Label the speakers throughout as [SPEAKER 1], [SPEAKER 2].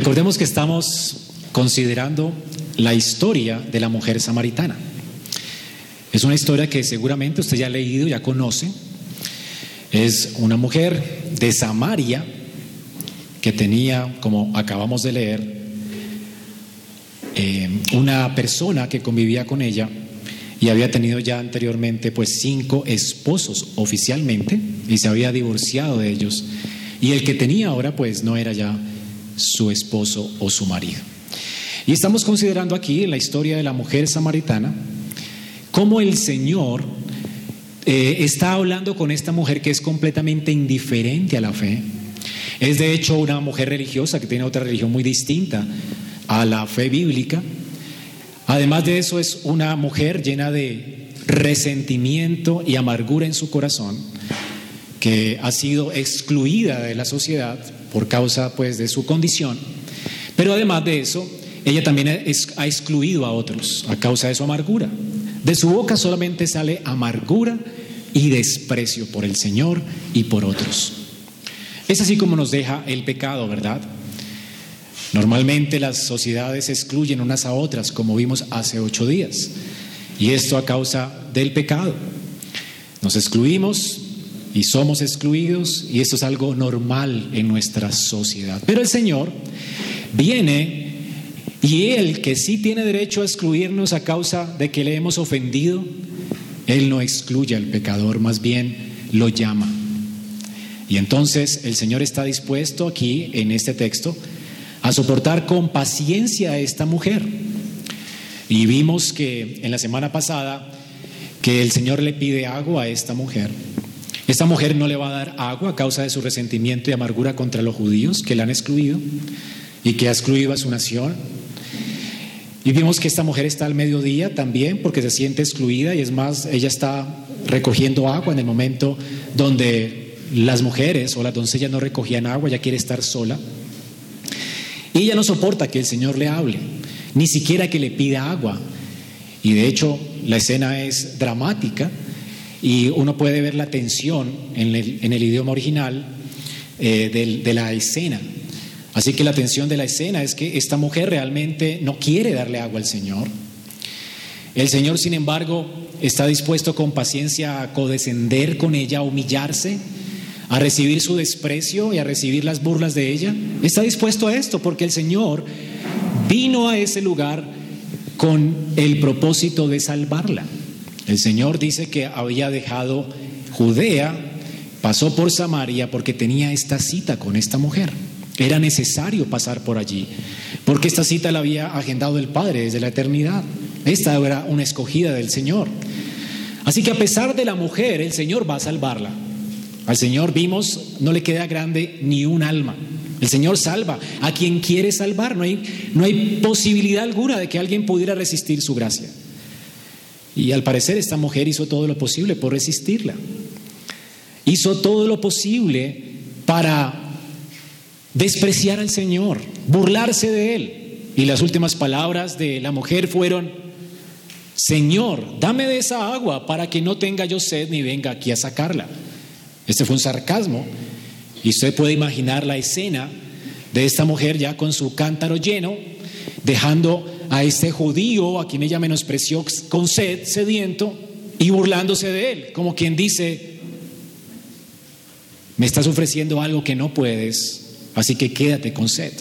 [SPEAKER 1] Recordemos que estamos considerando la historia de la mujer samaritana. Es una historia que seguramente usted ya ha leído, ya conoce. Es una mujer de Samaria que tenía, como acabamos de leer, eh, una persona que convivía con ella y había tenido ya anteriormente pues cinco esposos oficialmente y se había divorciado de ellos y el que tenía ahora pues no era ya su esposo o su marido. Y estamos considerando aquí la historia de la mujer samaritana cómo el Señor eh, está hablando con esta mujer que es completamente indiferente a la fe. Es de hecho una mujer religiosa que tiene otra religión muy distinta a la fe bíblica Además de eso es una mujer llena de resentimiento y amargura en su corazón, que ha sido excluida de la sociedad por causa pues de su condición. Pero además de eso, ella también ha excluido a otros a causa de su amargura. De su boca solamente sale amargura y desprecio por el Señor y por otros. Es así como nos deja el pecado, ¿verdad? Normalmente las sociedades excluyen unas a otras, como vimos hace ocho días, y esto a causa del pecado. Nos excluimos y somos excluidos, y esto es algo normal en nuestra sociedad. Pero el Señor viene y Él, que sí tiene derecho a excluirnos a causa de que le hemos ofendido, Él no excluye al pecador, más bien lo llama. Y entonces el Señor está dispuesto aquí, en este texto, a soportar con paciencia a esta mujer. Y vimos que en la semana pasada que el Señor le pide agua a esta mujer. Esta mujer no le va a dar agua a causa de su resentimiento y amargura contra los judíos que la han excluido y que ha excluido a su nación. Y vimos que esta mujer está al mediodía también porque se siente excluida y es más, ella está recogiendo agua en el momento donde las mujeres o las doncellas no recogían agua, ella quiere estar sola. Y ella no soporta que el Señor le hable, ni siquiera que le pida agua. Y de hecho la escena es dramática y uno puede ver la tensión en el, idioma original eh, de la escena. Así que la tensión de la escena es que esta mujer realmente no quiere darle agua al Señor. El Señor, sin embargo, está dispuesto con paciencia a codescender con ella, a humillarse a recibir su desprecio y a recibir las burlas de ella? Está dispuesto a esto porque el Señor vino a ese lugar con el propósito de salvarla. El Señor dice que había dejado Judea, pasó por Samaria porque tenía esta cita con esta mujer. Era necesario pasar por allí, porque esta cita la había agendado el Padre desde la eternidad. Esta era una escogida del Señor. Así que a pesar de la mujer, el Señor va a salvarla. Al Señor vimos, no le queda grande ni un alma. El Señor salva a quien quiere salvar. No hay, no hay posibilidad alguna de que alguien pudiera resistir su gracia. Y al parecer esta mujer hizo todo lo posible por resistirla. Hizo todo lo posible para despreciar al Señor, burlarse de Él. Y las últimas palabras de la mujer fueron, Señor, dame de esa agua para que no tenga yo sed ni venga aquí a sacarla. Este fue un sarcasmo. Y usted puede imaginar la escena de esta mujer ya con su cántaro lleno, dejando a este judío a quien ella menospreció con sed, sediento, y burlándose de él, como quien dice, me estás ofreciendo algo que no puedes, así que quédate con sed.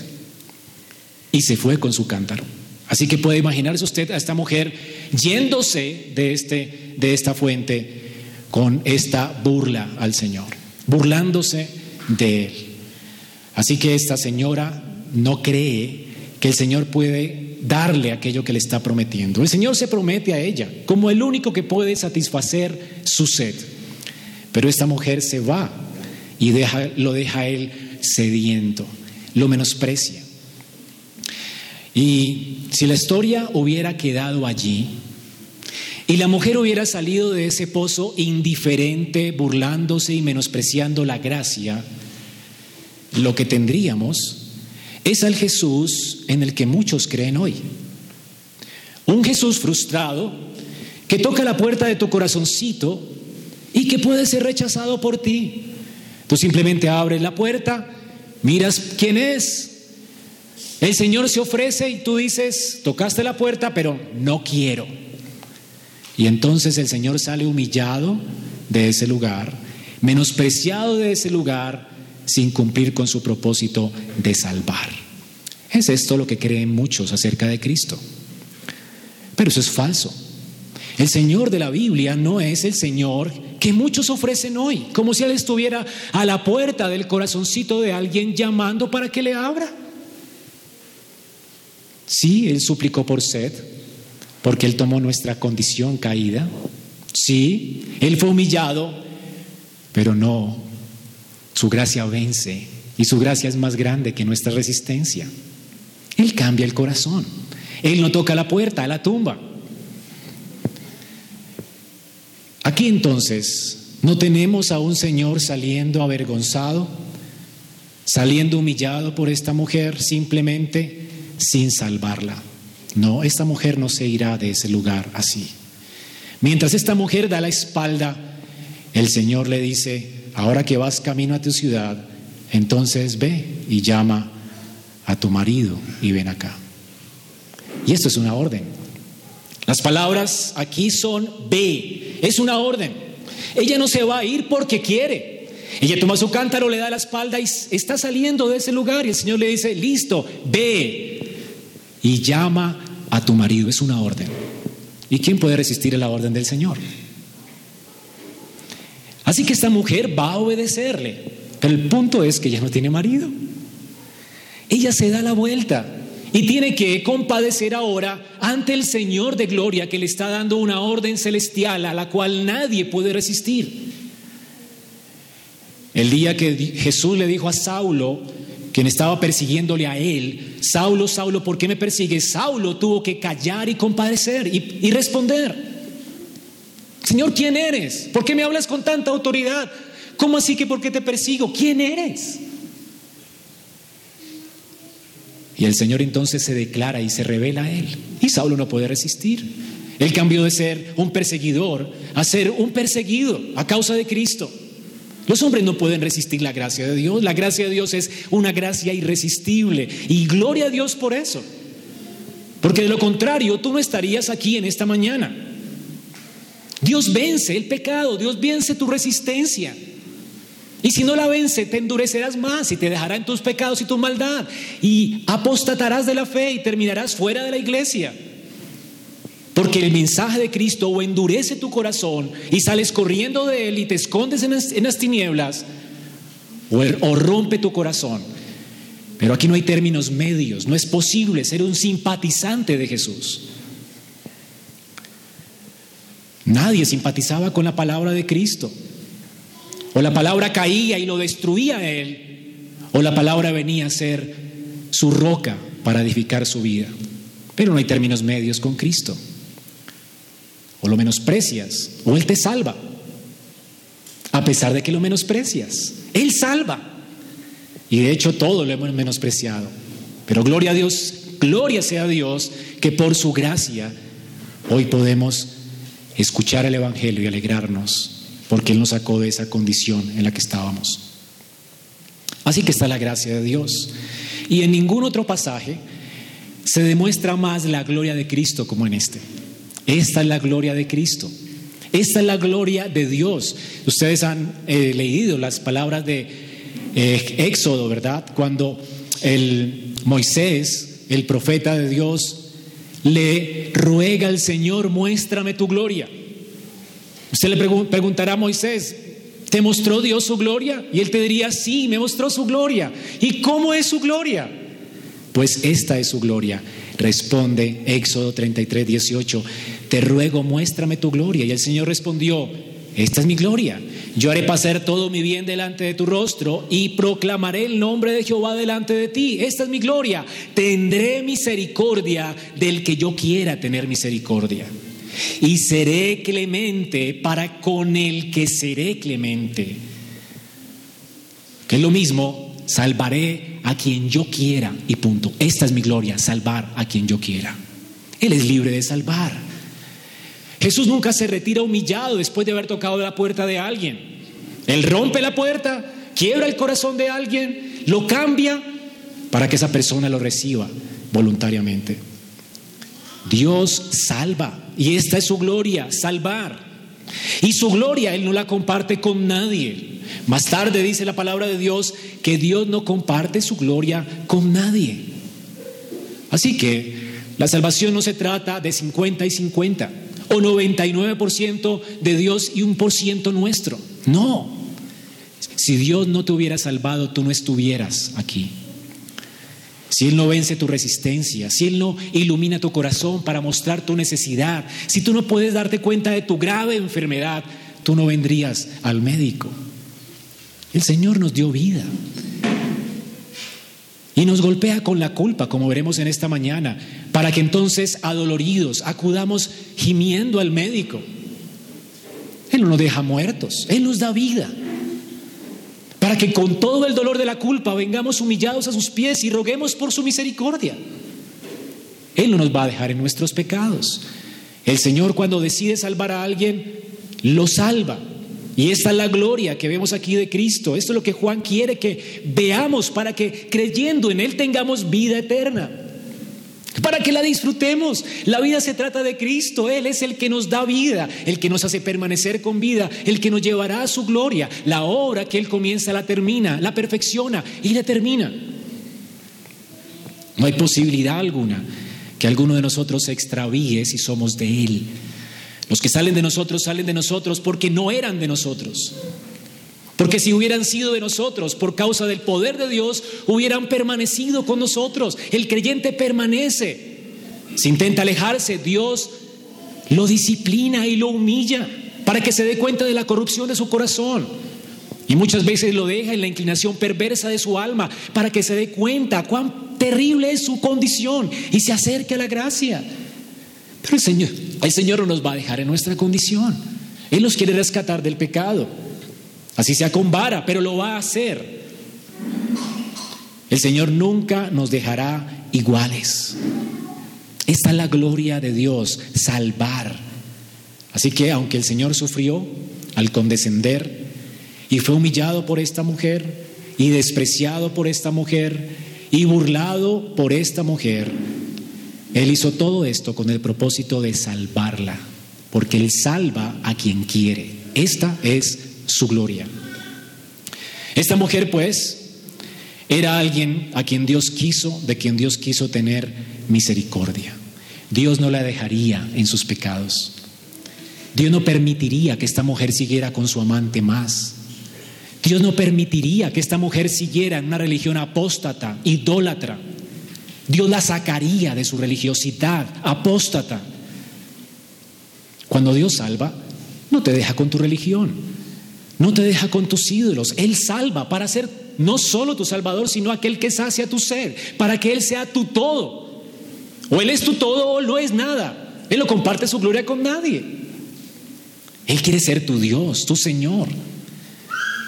[SPEAKER 1] Y se fue con su cántaro. Así que puede imaginarse usted a esta mujer yéndose de, este, de esta fuente con esta burla al Señor, burlándose de Él. Así que esta señora no cree que el Señor puede darle aquello que le está prometiendo. El Señor se promete a ella como el único que puede satisfacer su sed. Pero esta mujer se va y deja, lo deja él sediento, lo menosprecia. Y si la historia hubiera quedado allí, y la mujer hubiera salido de ese pozo indiferente, burlándose y menospreciando la gracia, lo que tendríamos es al Jesús en el que muchos creen hoy. Un Jesús frustrado que toca la puerta de tu corazoncito y que puede ser rechazado por ti. Tú simplemente abres la puerta, miras quién es, El Señor se ofrece y tú dices, tocaste la puerta, pero no quiero. Y entonces el Señor sale humillado de ese lugar, menospreciado de ese lugar, sin cumplir con su propósito de salvar. Es esto lo que creen muchos acerca de Cristo. Pero eso es falso. El Señor de la Biblia no es el Señor que muchos ofrecen hoy, como si Él estuviera a la puerta del corazoncito de alguien llamando para que le abra. Sí, Él suplicó por sed, porque Él tomó nuestra condición caída. Sí, Él fue humillado, pero no, su gracia vence y su gracia es más grande que nuestra resistencia. Él cambia el corazón. Él no toca la puerta, la tumba. Aquí entonces no tenemos a un Señor saliendo avergonzado, saliendo humillado por esta mujer simplemente sin salvarla. No, esta mujer no se irá de ese lugar así. Mientras esta mujer da la espalda, el Señor le dice, ahora que vas camino a tu ciudad, entonces ve y llama a tu marido y ven acá. Y esto es una orden. Las palabras aquí son ve, es una orden. Ella no se va a ir porque quiere. Ella toma su cántaro, le da la espalda y está saliendo de ese lugar y el Señor le dice, listo, ve y llama a tu marido. Es una orden. ¿Y quién puede resistir a la orden del Señor? Así que esta mujer va a obedecerle. Pero el punto es que ella no tiene marido. Ella se da la vuelta y tiene que compadecer ahora ante el Señor de gloria que le está dando una orden celestial a la cual nadie puede resistir. El día que Jesús le dijo a Saulo, quien estaba persiguiéndole a él, Saulo, Saulo, ¿por qué me persigues? Saulo tuvo que callar y compadecer y, y responder. Señor, ¿quién eres? ¿Por qué me hablas con tanta autoridad? ¿Cómo así que por qué te persigo? ¿Quién eres? Y el Señor entonces se declara y se revela a él. Y Saulo no puede resistir. Él cambió de ser un perseguidor a ser un perseguido a causa de Cristo. Los hombres no pueden resistir la gracia de Dios. La gracia de Dios es una gracia irresistible. Y gloria a Dios por eso. Porque de lo contrario, tú no estarías aquí en esta mañana. Dios vence el pecado, Dios vence tu resistencia. Y si no la vence, te endurecerás más y te dejará en tus pecados y tu maldad. Y apostatarás de la fe y terminarás fuera de la iglesia. Porque el mensaje de Cristo o endurece tu corazón y sales corriendo de él y te escondes en las, tinieblas, o, o rompe tu corazón. Pero aquí no hay términos medios, no es posible ser un simpatizante de Jesús. Nadie simpatizaba con la palabra de Cristo. O la palabra caía y lo destruía a él, o la palabra venía a ser su roca para edificar su vida. Pero no hay términos medios con Cristo. O lo menosprecias, o Él te salva. A pesar de que lo menosprecias, Él salva. Y de hecho todo lo hemos menospreciado. Pero gloria a Dios, gloria sea a Dios, que por su gracia hoy podemos escuchar el Evangelio y alegrarnos porque Él nos sacó de esa condición en la que estábamos. Así que está la gracia de Dios. Y en ningún otro pasaje se demuestra más la gloria de Cristo como en este. Esta es la gloria de Cristo. Esta es la gloria de Dios. Ustedes han eh, leído las palabras de eh, Éxodo, ¿verdad? Cuando el Moisés, el profeta de Dios, le ruega al Señor, muéstrame tu gloria. Usted le preguntará a Moisés, ¿te mostró Dios su gloria? Y él te diría, sí, me mostró su gloria. ¿Y cómo es su gloria? Pues esta es su gloria. Responde Éxodo 33, 18, te ruego, muéstrame tu gloria. Y el Señor respondió, esta es mi gloria. Yo haré pasar todo mi bien delante de tu rostro y proclamaré el nombre de Jehová delante de ti. Esta es mi gloria. Tendré misericordia del que yo quiera tener misericordia y seré clemente para con el que seré clemente. Que es lo mismo, salvaré a quien yo quiera y punto. Esta es mi gloria, salvar a quien yo quiera. Él es libre de salvar. Jesús nunca se retira humillado después de haber tocado la puerta de alguien. Él rompe la puerta, quiebra el corazón de alguien, lo cambia para que esa persona lo reciba voluntariamente. Dios salva y esta es su gloria, salvar. Y su gloria Él no la comparte con nadie. Más tarde dice la palabra de Dios que Dios no comparte su gloria con nadie. Así que la salvación no se trata de 50 y 50 o 99% de Dios y un por ciento nuestro. No. Si Dios no te hubiera salvado, tú no estuvieras aquí. Si Él no vence tu resistencia, si Él no ilumina tu corazón para mostrar tu necesidad, si tú no puedes darte cuenta de tu grave enfermedad, tú no vendrías al médico. El Señor nos dio vida. Y nos golpea con la culpa, como veremos en esta mañana, para que entonces, adoloridos, acudamos gimiendo al médico. Él no nos deja muertos, Él nos da vida para que con todo el dolor de la culpa vengamos humillados a sus pies y roguemos por su misericordia. Él no nos va a dejar en nuestros pecados. El Señor cuando decide salvar a alguien, lo salva. Y esta es la gloria que vemos aquí de Cristo. Esto es lo que Juan quiere que veamos para que creyendo en Él tengamos vida eterna para que la disfrutemos. La vida se trata de Cristo, Él es el que nos da vida, el que nos hace permanecer con vida, el que nos llevará a su gloria. La obra que Él comienza la termina, la perfecciona y la termina. No hay posibilidad alguna que alguno de nosotros se extravíe si somos de Él. Los que salen de nosotros salen de nosotros porque no eran de nosotros. Porque si hubieran sido de nosotros por causa del poder de Dios, hubieran permanecido con nosotros. El creyente permanece. Si intenta alejarse, Dios lo disciplina y lo humilla para que se dé cuenta de la corrupción de su corazón. Y muchas veces lo deja en la inclinación perversa de su alma para que se dé cuenta cuán terrible es su condición y se acerque a la gracia. Pero el Señor, el Señor no nos va a dejar en nuestra condición. Él nos quiere rescatar del pecado. Así sea con vara, pero lo va a hacer. El Señor nunca nos dejará iguales. Esta es la gloria de Dios, salvar. Así que aunque el Señor sufrió al condescender y fue humillado por esta mujer y despreciado por esta mujer y burlado por esta mujer, Él hizo todo esto con el propósito de salvarla, porque Él salva a quien quiere. Esta es su gloria. Esta mujer, pues, era alguien a quien Dios quiso, de quien Dios quiso tener misericordia. Dios no la dejaría en sus pecados. Dios no permitiría que esta mujer siguiera con su amante más. Dios no permitiría que esta mujer siguiera en una religión apóstata, idólatra. Dios la sacaría de su religiosidad apóstata. Cuando Dios salva, no te deja con tu religión. No te deja con tus ídolos. Él salva para ser no solo tu salvador, sino aquel que sacia tu ser, para que Él sea tu todo. O Él es tu todo o no es nada. Él no comparte su gloria con nadie. Él quiere ser tu Dios, tu Señor.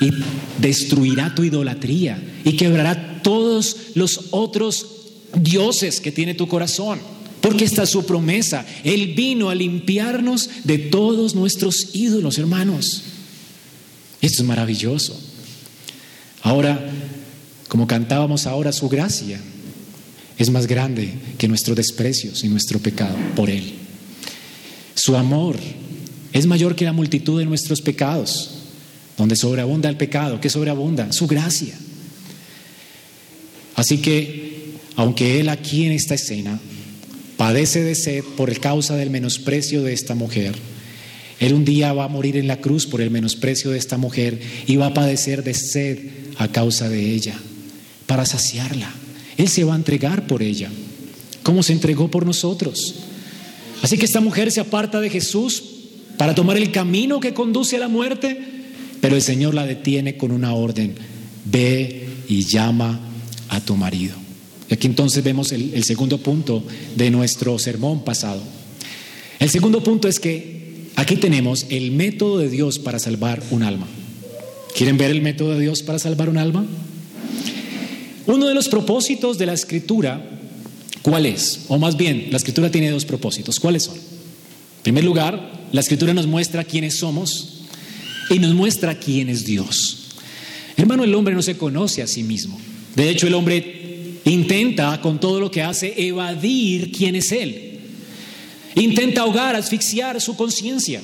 [SPEAKER 1] Y destruirá tu idolatría y quebrará todos los otros dioses que tiene tu corazón. Porque esta es su promesa. Él vino a limpiarnos de todos nuestros ídolos, hermanos. Esto es maravilloso. Ahora, como cantábamos ahora, su gracia es más grande que nuestros desprecios y nuestro pecado por Él. Su amor es mayor que la multitud de nuestros pecados. Donde sobreabunda el pecado, ¿qué sobreabunda? Su gracia. Así que, aunque Él aquí en esta escena padece de sed por causa del menosprecio de esta mujer, él un día va a morir en la cruz por el menosprecio de esta mujer y va a padecer de sed a causa de ella, para saciarla. Él se va a entregar por ella, como se entregó por nosotros. Así que esta mujer se aparta de Jesús para tomar el camino que conduce a la muerte, pero el Señor la detiene con una orden, ve y llama a tu marido. Y aquí entonces vemos el, el segundo punto de nuestro sermón pasado. El segundo punto es que Aquí tenemos el método de Dios para salvar un alma. ¿Quieren ver el método de Dios para salvar un alma? Uno de los propósitos de la escritura, ¿cuál es? O más bien, la escritura tiene dos propósitos. ¿Cuáles son? En primer lugar, la escritura nos muestra quiénes somos y nos muestra quién es Dios. Hermano, el hombre no se conoce a sí mismo. De hecho, el hombre intenta con todo lo que hace evadir quién es Él. Intenta ahogar, asfixiar su conciencia.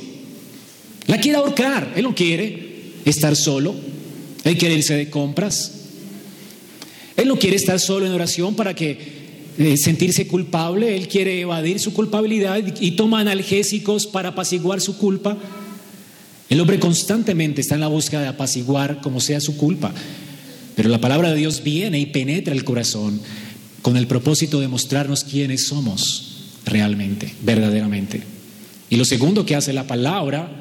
[SPEAKER 1] La quiere ahorcar. Él no quiere estar solo. Él quiere irse de compras. Él no quiere estar solo en oración para que eh, sentirse culpable, él quiere evadir su culpabilidad y toma analgésicos para apaciguar su culpa. El hombre constantemente está en la búsqueda de apaciguar como sea su culpa, pero la palabra de Dios viene y penetra el corazón con el propósito de mostrarnos quiénes somos realmente, verdaderamente. Y lo segundo que hace la palabra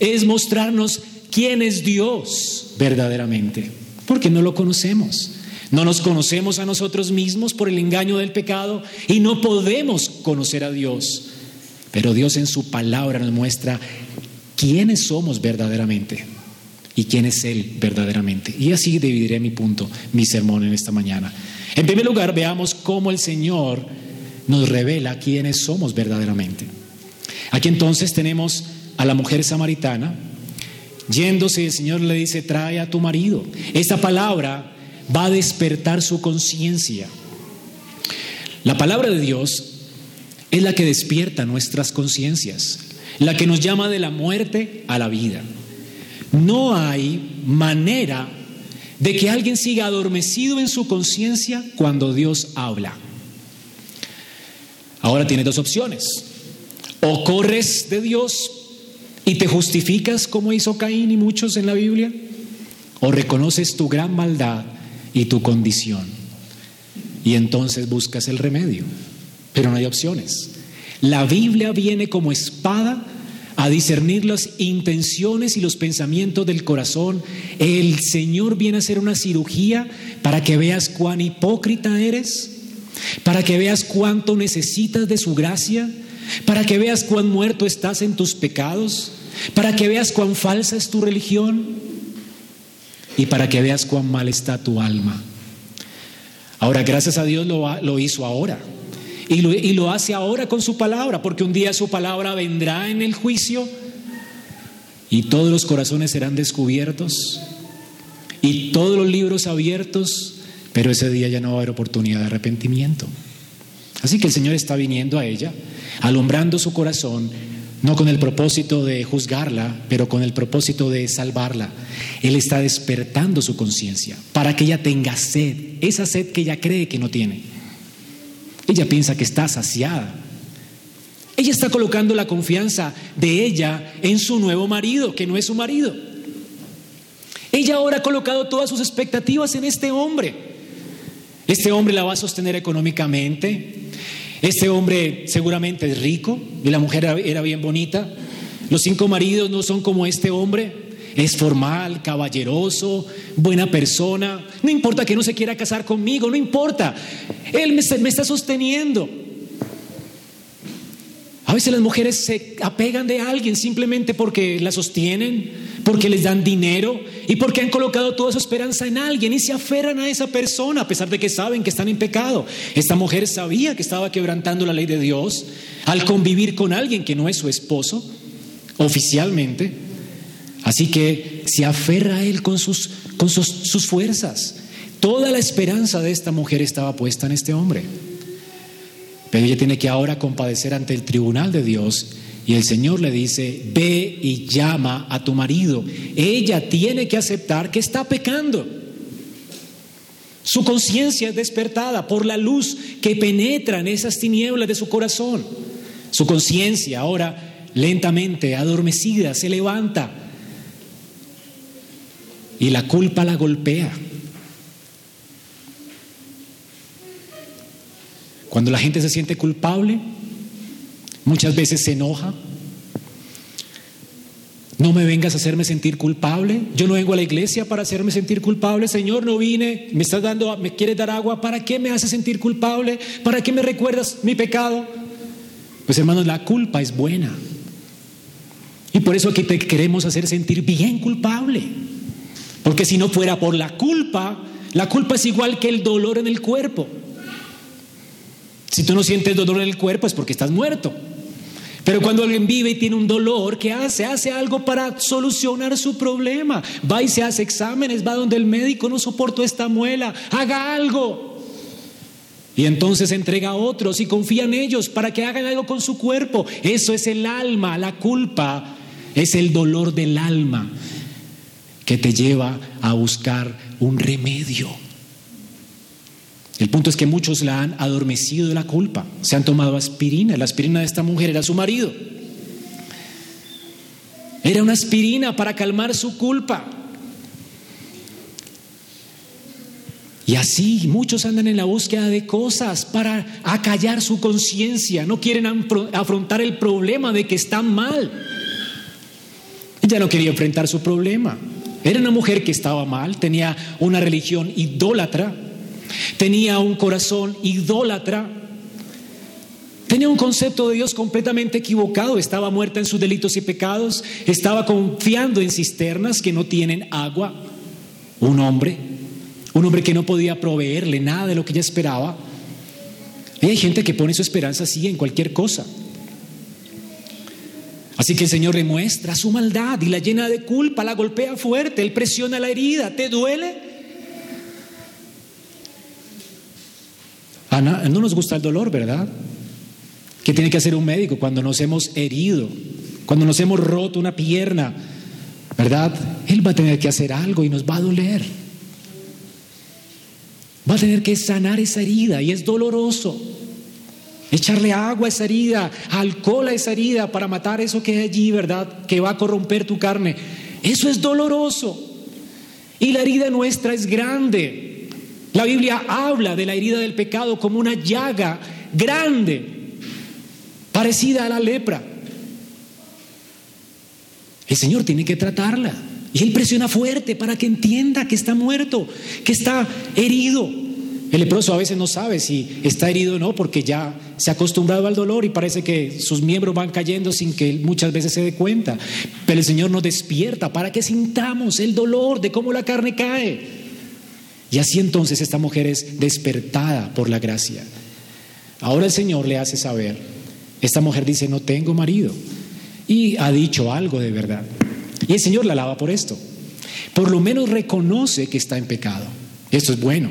[SPEAKER 1] es mostrarnos quién es Dios verdaderamente, porque no lo conocemos. No nos conocemos a nosotros mismos por el engaño del pecado y no podemos conocer a Dios. Pero Dios en su palabra nos muestra quiénes somos verdaderamente y quién es Él verdaderamente. Y así dividiré mi punto, mi sermón en esta mañana. En primer lugar, veamos cómo el Señor nos revela quiénes somos verdaderamente. Aquí entonces tenemos a la mujer samaritana yéndose, el Señor le dice, trae a tu marido. Esta palabra va a despertar su conciencia. La palabra de Dios es la que despierta nuestras conciencias, la que nos llama de la muerte a la vida. No hay manera de que alguien siga adormecido en su conciencia cuando Dios habla. Ahora tiene dos opciones. O corres de Dios y te justificas como hizo Caín y muchos en la Biblia, o reconoces tu gran maldad y tu condición. Y entonces buscas el remedio, pero no hay opciones. La Biblia viene como espada a discernir las intenciones y los pensamientos del corazón. El Señor viene a hacer una cirugía para que veas cuán hipócrita eres, para que veas cuánto necesitas de su gracia, para que veas cuán muerto estás en tus pecados, para que veas cuán falsa es tu religión y para que veas cuán mal está tu alma. Ahora, gracias a Dios lo, lo hizo ahora. Y lo, hace ahora con su palabra, porque un día su palabra vendrá en el juicio y todos los corazones serán descubiertos y todos los libros abiertos, pero ese día ya no va a haber oportunidad de arrepentimiento. Así que el Señor está viniendo a ella, alumbrando su corazón no con el propósito de juzgarla, pero con el propósito de salvarla. Él está despertando su conciencia para que ella tenga sed, esa sed que ella cree que no tiene. Ella piensa que está saciada. Ella está colocando la confianza de ella en su nuevo marido, que no es su marido. Ella ahora ha colocado todas sus expectativas en este hombre. Este hombre la va a sostener económicamente, este hombre seguramente es rico y la mujer era bien bonita. Los cinco maridos no son como este hombre. Es formal, caballeroso, buena persona. No importa que no se quiera casar conmigo, no importa. Él me, está sosteniendo. A veces las mujeres se apegan de alguien simplemente porque la sostienen, porque les dan dinero y porque han colocado toda su esperanza en alguien y se aferran a esa persona a pesar de que saben que están en pecado. Esta mujer sabía que estaba quebrantando la ley de Dios al convivir con alguien que no es su esposo oficialmente. Así que se aferra a él con sus, con sus, sus fuerzas. Toda la esperanza de esta mujer estaba puesta en este hombre. Pero ella tiene que ahora compadecer ante el tribunal de Dios y el Señor le dice, ve y llama a tu marido. Ella tiene que aceptar que está pecando. Su conciencia es despertada por la luz que penetra en esas tinieblas de su corazón. Su conciencia ahora lentamente, adormecida, se levanta y la culpa la golpea. Cuando la gente se siente culpable, muchas veces se enoja. No me vengas a hacerme sentir culpable. Yo no vengo a la iglesia para hacerme sentir culpable. Señor, no vine, me estás dando, me quieres dar agua. ¿Para qué me haces sentir culpable? ¿Para qué me recuerdas mi pecado? Pues hermanos, la culpa es buena. Y por eso aquí te queremos hacer sentir bien culpable. Porque si no fuera por la culpa, la culpa es igual que el dolor en el cuerpo. Si tú no sientes dolor en el cuerpo es porque estás muerto. Pero cuando alguien vive y tiene un dolor, ¿qué hace? Hace algo para solucionar su problema. Va y se hace exámenes, va donde el médico no soportó esta muela, haga algo. Y entonces entrega a otros y confía en ellos para que hagan algo con su cuerpo. Eso es el alma, la culpa es el dolor del alma que te lleva a buscar un remedio. El punto es que muchos la han adormecido de la culpa, se han tomado aspirina. La aspirina de esta mujer era su marido. Era una aspirina para calmar su culpa. Y así muchos andan en la búsqueda de cosas para acallar su conciencia, no quieren afrontar el problema de que están mal. Ella no quería enfrentar su problema. Era una mujer que estaba mal, tenía una religión idólatra, tenía un corazón idólatra, tenía un concepto de Dios completamente equivocado, estaba muerta en sus delitos y pecados, estaba confiando en cisternas que no tienen agua. Un hombre un hombre que no podía proveerle nada de lo que ella esperaba. Y hay gente que pone su esperanza así en cualquier cosa. Así que el Señor le muestra su maldad y la llena de culpa, la golpea fuerte, Él presiona la herida. ¿Te duele? Ana, no nos gusta el dolor, ¿verdad? ¿Qué tiene que hacer un médico cuando nos hemos herido? Cuando nos hemos roto una pierna, ¿verdad? Él va a tener que hacer algo y nos va a doler. Va a tener que sanar esa herida y es doloroso. Echarle agua a esa herida, alcohol a esa herida para matar eso que hay allí, ¿verdad? Que va a corromper tu carne. Eso es doloroso. Y la herida nuestra es grande. La Biblia habla de la herida del pecado como una llaga grande, parecida a la lepra. El Señor tiene que tratarla. Y Él presiona fuerte para que entienda que está muerto, que está herido. El leproso a veces no sabe si está herido o no porque ya se ha acostumbrado al dolor y parece que sus miembros van cayendo sin que muchas veces se dé cuenta. Pero el Señor nos despierta para que sintamos el dolor de cómo la carne cae. Y así entonces esta mujer es despertada por la gracia. Ahora el Señor le hace saber, esta mujer dice, no tengo marido. Y ha dicho algo de verdad. Y el Señor la alaba por esto. Por lo menos reconoce que está en pecado. Esto es bueno.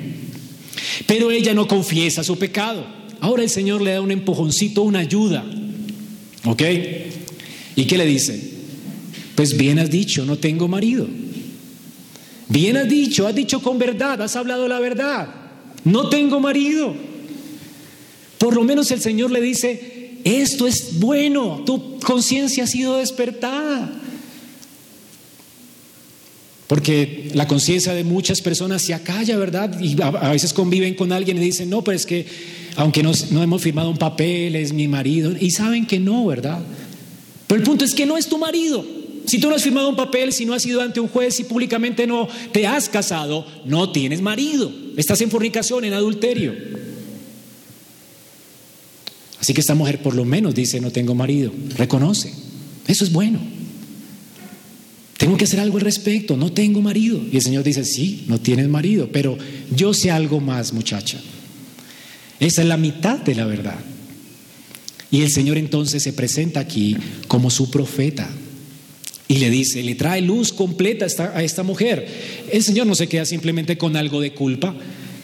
[SPEAKER 1] Pero ella no confiesa su pecado. Ahora el Señor le da un empujoncito, una ayuda. ¿Ok? ¿Y qué le dice? Pues bien has dicho, no tengo marido. Bien has dicho, has dicho con verdad, has hablado la verdad. No tengo marido. Por lo menos el Señor le dice, esto es bueno, tu conciencia ha sido despertada. Porque la conciencia de muchas personas se acalla, ¿verdad? Y a, veces conviven con alguien y dicen, no, pero es que aunque no, hemos firmado un papel, es mi marido. Y saben que no, ¿verdad? Pero el punto es que no es tu marido. Si tú no has firmado un papel, si no has ido ante un juez y públicamente no te has casado, no tienes marido. Estás en fornicación, en adulterio. Así que esta mujer por lo menos dice, no tengo marido. Reconoce. Eso es bueno. Tengo que hacer algo al respecto, no tengo marido. Y el Señor dice, sí, no tienes marido, pero yo sé algo más, muchacha. Esa es la mitad de la verdad. Y el Señor entonces se presenta aquí como su profeta. Y le dice, le trae luz completa a esta, mujer. El Señor no se queda simplemente con algo de culpa.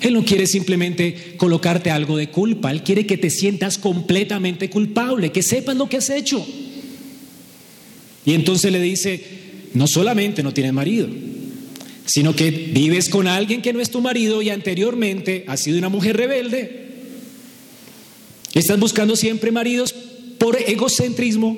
[SPEAKER 1] Él no quiere simplemente colocarte algo de culpa. Él quiere que te sientas completamente culpable, que sepas lo que has hecho. Y entonces le dice, no solamente no tienes marido, sino que vives con alguien que no es tu marido y anteriormente has sido una mujer rebelde. Estás buscando siempre maridos por egocentrismo.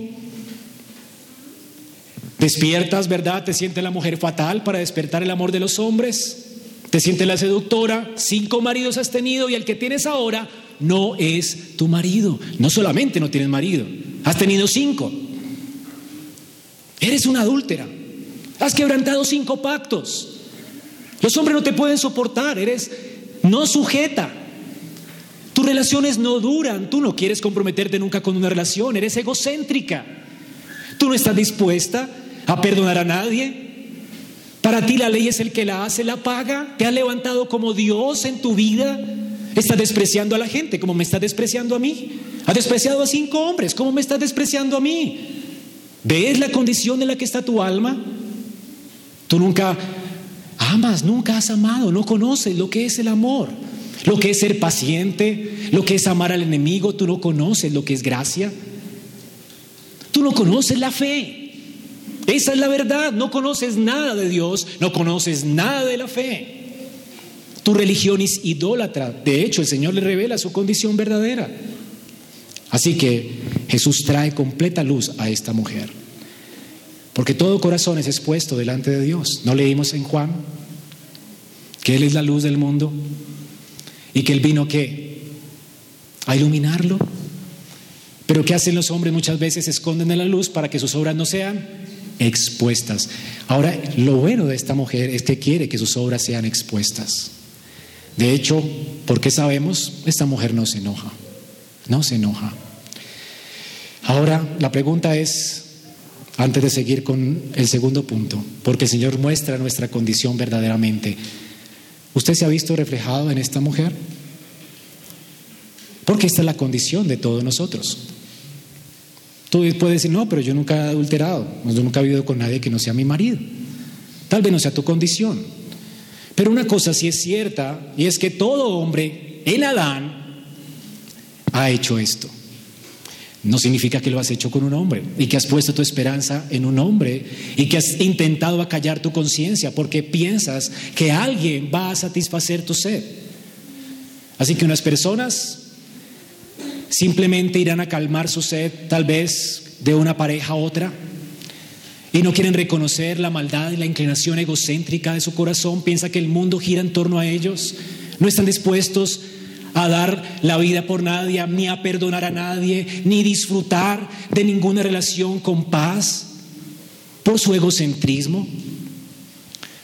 [SPEAKER 1] Despiertas, ¿verdad? Te sientes la mujer fatal para despertar el amor de los hombres. Te sientes la seductora. Cinco maridos has tenido y el que tienes ahora no es tu marido. No solamente no tienes marido, has tenido cinco. Eres una adúltera. Has quebrantado cinco pactos. Los hombres no te pueden soportar, eres no sujeta. Tus relaciones no duran, tú no quieres comprometerte nunca con una relación, eres egocéntrica. Tú no estás dispuesta a perdonar a nadie. Para ti la ley es el que la hace, la paga. Te ha levantado como Dios en tu vida. Estás despreciando a la gente como me estás despreciando a mí. Has despreciado a cinco hombres como me estás despreciando a mí. ¿Ves la condición en la que está tu alma? Tú nunca amas, nunca has amado, no conoces lo que es el amor. Lo que es ser paciente, lo que es amar al enemigo, tú no conoces lo que es gracia. Tú no conoces la fe. Esa es la verdad, no conoces nada de Dios, no conoces nada de la fe. Tu religión es idólatra. De hecho, el Señor le revela su condición verdadera. Así que Jesús trae completa luz a esta mujer. Porque todo corazón es expuesto delante de Dios. ¿No leímos en Juan que Él es la luz del mundo? Y que Él vino qué? A iluminarlo. Pero ¿qué hacen los hombres? Muchas veces esconden en la luz para que sus obras no sean expuestas. Ahora, lo bueno de esta mujer es que quiere que sus obras sean expuestas. De hecho, ¿por qué sabemos? Esta mujer no se enoja. No se enoja. Ahora, la pregunta es, antes de seguir con el segundo punto, porque el Señor muestra nuestra condición verdaderamente. ¿Usted se ha visto reflejado en esta mujer? Porque esta es la condición de todos nosotros. Tú puedes decir, no, pero yo nunca he adulterado, yo nunca he vivido con nadie que no sea mi marido. Tal vez no sea tu condición. Pero una cosa sí es cierta, y es que todo hombre en Adán ha hecho esto. No significa que lo has hecho con un hombre y que has puesto tu esperanza en un hombre y que has intentado acallar tu conciencia porque piensas que alguien va a satisfacer tu sed. Así que unas personas simplemente irán a calmar su sed tal vez de una pareja a otra y no quieren reconocer la maldad y la inclinación egocéntrica de su corazón, piensa que el mundo gira en torno a ellos, no están dispuestos a dar la vida por nadie, ni a perdonar a nadie, ni disfrutar de ninguna relación con paz por su egocentrismo.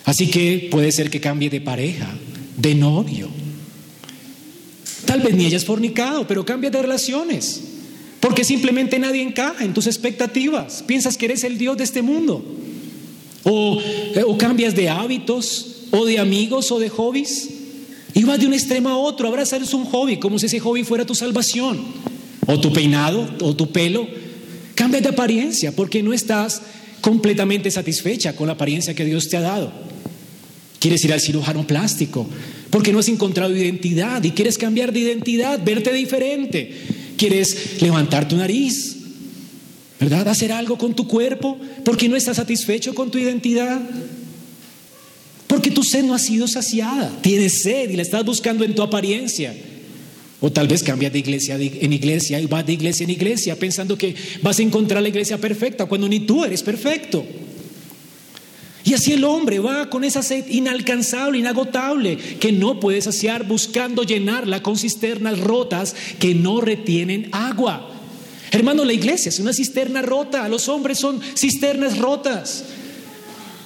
[SPEAKER 1] Así que puede ser que cambie de pareja, de novio. Tal vez ni es fornicado, pero cambia de relaciones. Porque simplemente nadie encaja en tus expectativas. Piensas que eres el Dios de este mundo. O, eh, o cambias de hábitos, o de amigos, o de hobbies. Y de un extremo a otro. Abrazar es un hobby, como si ese hobby fuera tu salvación. O tu peinado, o tu pelo. Cambia de apariencia porque no estás completamente satisfecha con la apariencia que Dios te ha dado. Quieres ir al cirujano plástico porque no has encontrado identidad y quieres cambiar de identidad, verte diferente. Quieres levantar tu nariz, ¿verdad? Hacer algo con tu cuerpo porque no estás satisfecho con tu identidad. Porque tu sed no ha sido saciada. Tienes sed y la estás buscando en tu apariencia. O tal vez cambias de iglesia en iglesia y vas de iglesia en iglesia pensando que vas a encontrar la iglesia perfecta cuando ni tú eres perfecto. Y así el hombre va con esa sed inalcanzable, inagotable, que no puede saciar buscando llenarla con cisternas rotas que no retienen agua. Hermano, la iglesia es una cisterna rota, los hombres son cisternas rotas.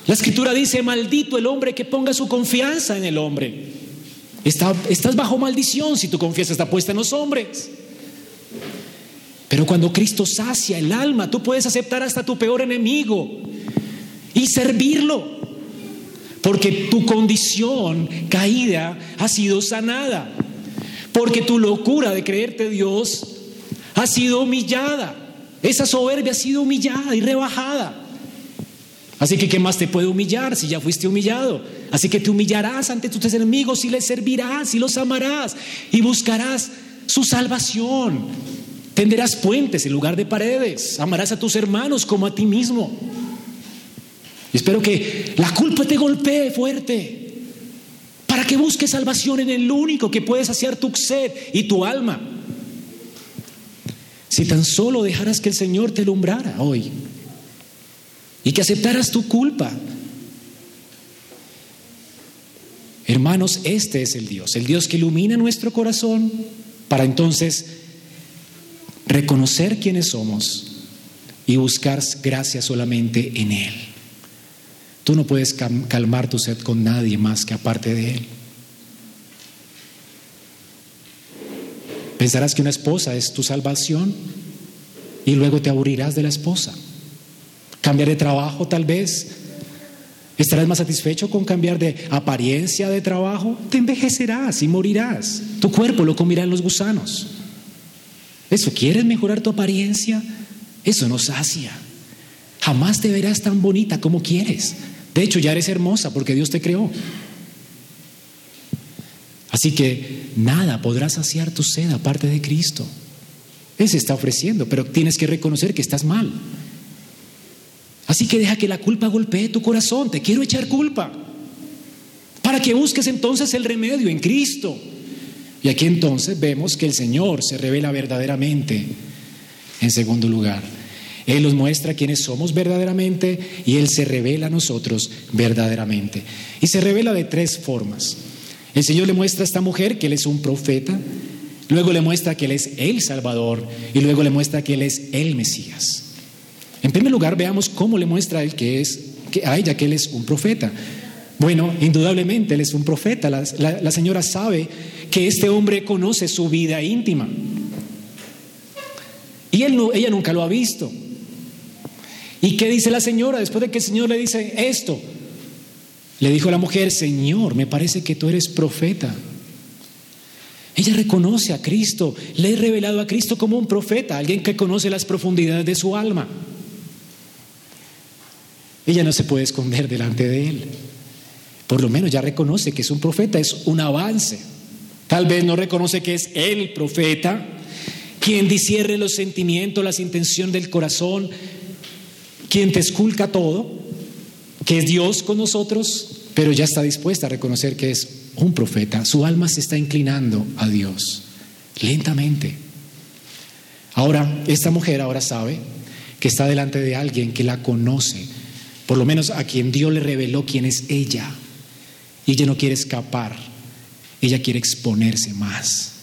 [SPEAKER 1] La escritura dice, maldito el hombre que ponga su confianza en el hombre. estás bajo maldición si tu confianza está puesta en los hombres. Pero cuando Cristo sacia el alma, tú puedes aceptar hasta tu peor enemigo y servirlo. Porque tu condición caída ha sido sanada. Porque tu locura de creerte Dios ha sido humillada. Esa soberbia ha sido humillada y rebajada. Así que, ¿qué más te puede humillar si ya fuiste humillado? Así que te humillarás ante tus enemigos y les servirás y los amarás y buscarás su salvación. Tenderás puentes en lugar de paredes. Amarás a tus hermanos como a ti mismo. Espero que la culpa te golpee fuerte para que busques salvación en el único que puede saciar tu sed y tu alma. Si tan solo dejaras que el Señor te alumbrara hoy y que aceptaras tu culpa. Hermanos, este es el Dios, el Dios que ilumina nuestro corazón para entonces reconocer quiénes somos y buscar gracia solamente en Él. Tú no puedes calmar tu sed con nadie más que aparte de Él. Pensarás que una esposa es tu salvación y luego te aburrirás de la esposa. Cambiar de trabajo tal vez. ¿Estarás más satisfecho con cambiar de apariencia de trabajo? Te envejecerás y morirás. Tu cuerpo lo comerán los gusanos. ¿Eso quieres mejorar tu apariencia? Eso no sacia. Jamás te verás tan bonita como quieres. De hecho, ya eres hermosa porque Dios te creó. Así que nada podrá saciar tu sed aparte de Cristo. Él se está ofreciendo, pero tienes que reconocer que estás mal. Así que deja que la culpa golpee tu corazón. Te quiero echar culpa. Para que busques entonces el remedio en Cristo. Y aquí entonces vemos que el Señor se revela verdaderamente. En segundo lugar, Él nos muestra quiénes somos verdaderamente y Él se revela a nosotros verdaderamente. Y se revela de tres formas. El Señor le muestra a esta mujer que Él es un profeta, luego le muestra que Él es el Salvador y luego le muestra que Él es el Mesías. En primer lugar, veamos cómo le muestra a, él que es, a ella que Él es un profeta. Bueno, indudablemente Él es un profeta. La, señora sabe que este hombre conoce su vida íntima. Y él ella nunca lo ha visto. ¿Y qué dice la señora después de que el Señor le dice esto? Le dijo la mujer, Señor, me parece que tú eres profeta. Ella reconoce a Cristo, le he revelado a Cristo como un profeta, alguien que conoce las profundidades de su alma. Ella no se puede esconder delante de él. Por lo menos ya reconoce que es un profeta, es un avance. Tal vez no reconoce que es el profeta, quien discierne los sentimientos, las intenciones del corazón, quien te esculca todo, que es Dios con nosotros, pero ya está dispuesta a reconocer que es un profeta. Su alma se está inclinando a Dios, lentamente. Ahora, esta mujer ahora sabe que está delante de alguien que la conoce, por lo menos a quien Dios le reveló quién es ella. Y ella no quiere escapar, ella quiere exponerse más.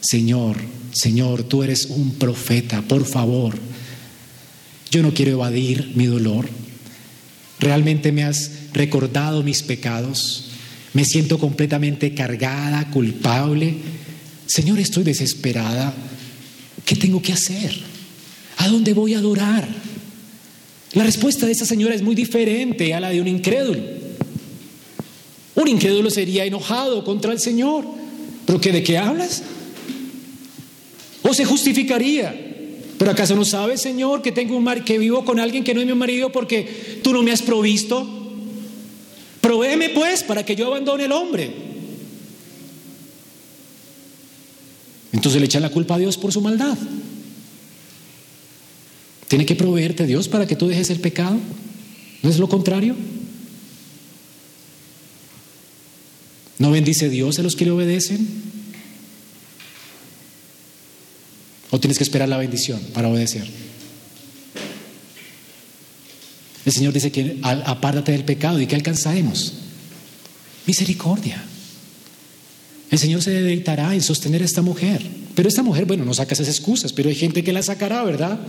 [SPEAKER 1] Señor, Señor, tú eres un profeta, por favor. Yo no quiero evadir mi dolor, Realmente me has recordado mis pecados. Me siento completamente cargada, culpable. Señor, estoy desesperada. ¿Qué tengo que hacer? ¿A dónde voy a adorar? La respuesta de esa señora es muy diferente a la de un incrédulo. Un incrédulo sería enojado contra el Señor. ¿Pero qué de qué hablas? ¿O se justificaría? Pero acaso no sabes, Señor, que tengo un mar que vivo con alguien que no es mi marido porque tú no me has provisto? Provéeme pues para que yo abandone el hombre. Entonces le echan la culpa a Dios por su maldad. Tiene que proveerte Dios para que tú dejes el pecado. ¿No es lo contrario? ¿No bendice Dios a los que le obedecen? ¿O tienes que esperar la bendición para obedecer? El Señor dice que apártate del pecado y que alcanzaremos misericordia. El Señor se deleitará en sostener a esta mujer. Pero esta mujer, bueno, no saca esas excusas, pero hay gente que la sacará, ¿verdad?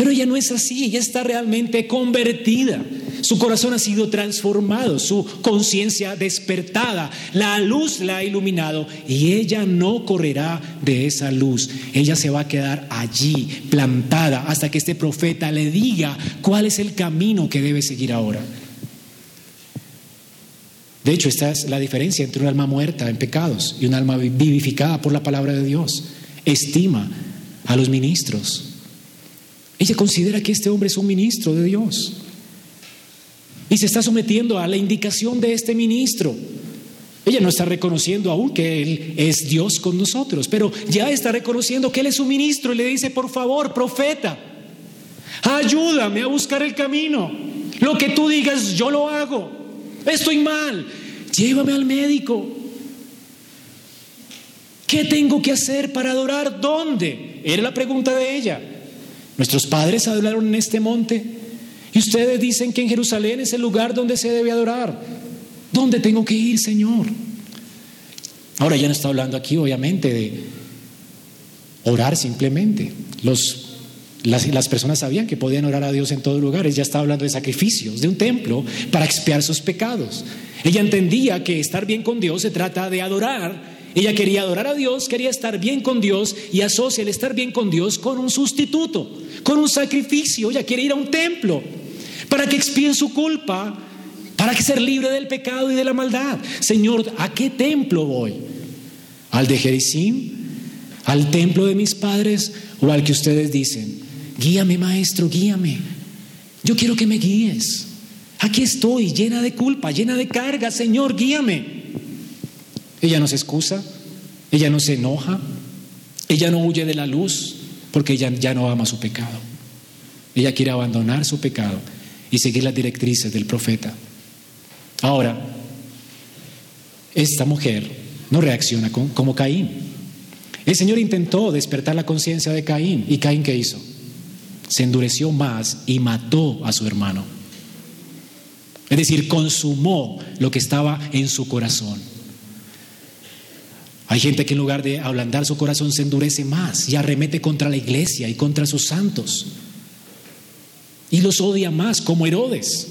[SPEAKER 1] Pero ella no es así, ella está realmente convertida. Su corazón ha sido transformado, su conciencia despertada, la luz la ha iluminado y ella no correrá de esa luz. Ella se va a quedar allí, plantada, hasta que este profeta le diga cuál es el camino que debe seguir ahora. De hecho, esta es la diferencia entre un alma muerta en pecados y un alma vivificada por la palabra de Dios. Estima a los ministros. Ella considera que este hombre es un ministro de Dios y se está sometiendo a la indicación de este ministro. Ella no está reconociendo aún que Él es Dios con nosotros, pero ya está reconociendo que Él es su ministro y le dice, por favor, profeta, ayúdame a buscar el camino. Lo que tú digas, yo lo hago. Estoy mal. Llévame al médico. ¿Qué tengo que hacer para adorar? ¿Dónde? Era la pregunta de ella. Nuestros padres adoraron en este monte. Y ustedes dicen que en Jerusalén es el lugar donde se debe adorar. ¿Dónde tengo que ir, Señor? Ahora ya no está hablando aquí, obviamente, de orar simplemente. Las, las, personas sabían que podían orar a Dios en todos lugares. Ya está hablando de sacrificios, de un templo para expiar sus pecados. Ella entendía que estar bien con Dios se trata de adorar. Ella quería adorar a Dios, quería estar bien con Dios y asocia el estar bien con Dios con un sustituto, con un sacrificio. Ella quiere ir a un templo para que expíen su culpa, para que ser libre del pecado y de la maldad. Señor, ¿a qué templo voy? ¿Al de Jericim? ¿Al templo de mis padres? ¿O al que ustedes dicen? Guíame, maestro, guíame. Yo quiero que me guíes. Aquí estoy, llena de culpa, llena de carga, Señor, guíame. Ella no se excusa, ella no se enoja, ella no huye de la luz porque ella ya no ama su pecado. Ella quiere abandonar su pecado y seguir las directrices del profeta. Ahora, esta mujer no reacciona como Caín. El Señor intentó despertar la conciencia de Caín y Caín ¿qué hizo? Se endureció más y mató a su hermano. Es decir, consumó lo que estaba en su corazón. Hay gente que en lugar de ablandar su corazón se endurece más y arremete contra la iglesia y contra sus santos. Y los odia más, como Herodes.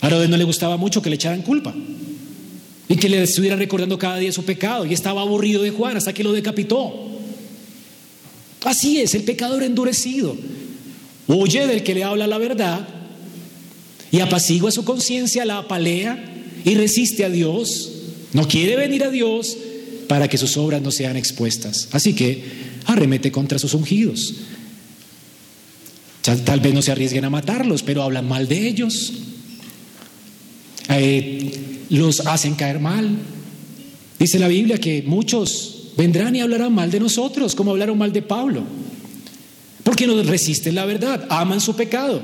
[SPEAKER 1] A Herodes no le gustaba mucho que le echaran culpa y que le estuviera recordando cada día su pecado y estaba aburrido de Juan hasta que lo decapitó. Así es, el pecador endurecido. Huye del que le habla la verdad y apacigua su conciencia, la apalea y resiste a Dios. No quiere venir a Dios para que sus obras no sean expuestas. Así que arremete contra sus ungidos. Tal, vez no se arriesguen a matarlos, pero hablan mal de ellos. Eh, los hacen caer mal. Dice la Biblia que muchos vendrán y hablarán mal de nosotros, como hablaron mal de Pablo. Porque no resisten la verdad, aman su pecado.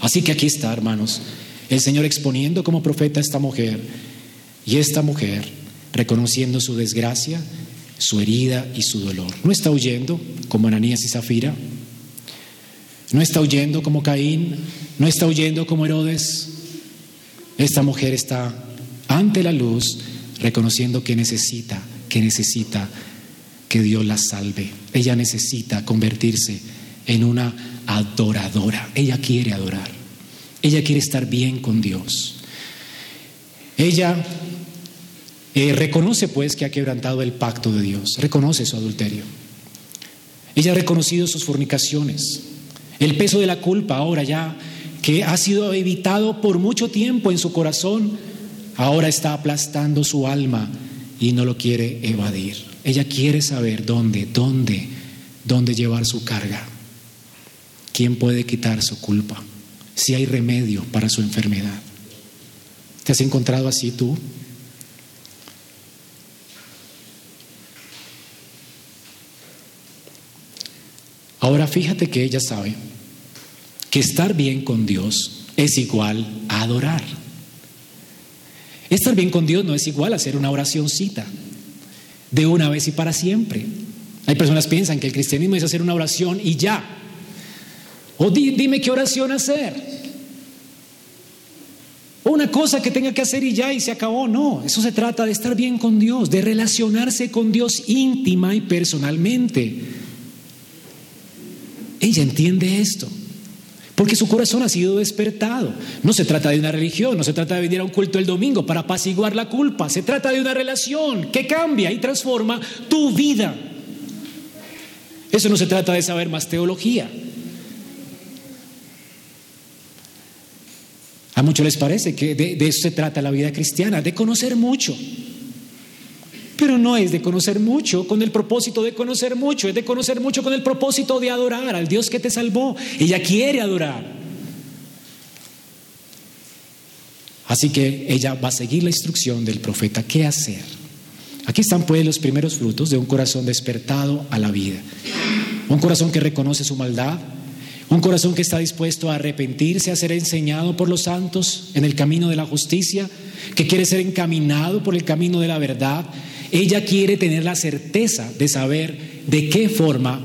[SPEAKER 1] Así que aquí está, hermanos, el Señor exponiendo como profeta a esta mujer. Y esta mujer reconociendo su desgracia, su herida y su dolor. No está huyendo como Ananías y Zafira, no está huyendo como Caín, no está huyendo como Herodes. Esta mujer está ante la luz reconociendo que necesita, que necesita que Dios la salve. Ella necesita convertirse en una adoradora. Ella quiere adorar. Ella quiere estar bien con Dios. Ella eh, reconoce pues que ha quebrantado el pacto de Dios, reconoce su adulterio. Ella ha reconocido sus fornicaciones, el peso de la culpa ahora ya que ha sido evitado por mucho tiempo en su corazón, ahora está aplastando su alma y no lo quiere evadir. Ella quiere saber dónde, dónde, dónde llevar su carga. ¿Quién puede quitar su culpa? Si hay remedio para su enfermedad. ¿Te has encontrado así tú? Ahora fíjate que ella sabe que estar bien con Dios es igual a adorar. Estar bien con Dios no es igual a hacer una oracióncita de una vez y para siempre. Hay personas que piensan que el cristianismo es hacer una oración y ya. O dime qué oración hacer. O una cosa que tenga que hacer y ya y se acabó. No, eso se trata de estar bien con Dios, de relacionarse con Dios íntima y personalmente. Ella entiende esto. Porque su corazón ha sido despertado. No se trata de una religión, no se trata de venir a un culto el domingo para apaciguar la culpa. Se trata de una relación que cambia y transforma tu vida. Eso no se trata de saber más teología. A muchos les parece que de, de eso se trata la vida cristiana, de conocer mucho. No es de conocer mucho con el propósito de conocer mucho, es de conocer mucho con el propósito de adorar al Dios que te salvó. Ella quiere adorar. Así que ella va a seguir la instrucción del profeta. ¿Qué hacer? Aquí están pues los primeros frutos de un corazón despertado a la vida. Un corazón que reconoce su maldad, un corazón que está dispuesto a arrepentirse, a ser enseñado por los santos en el camino de la justicia, que quiere ser encaminado por el camino de la verdad, ella quiere tener la certeza de saber de qué forma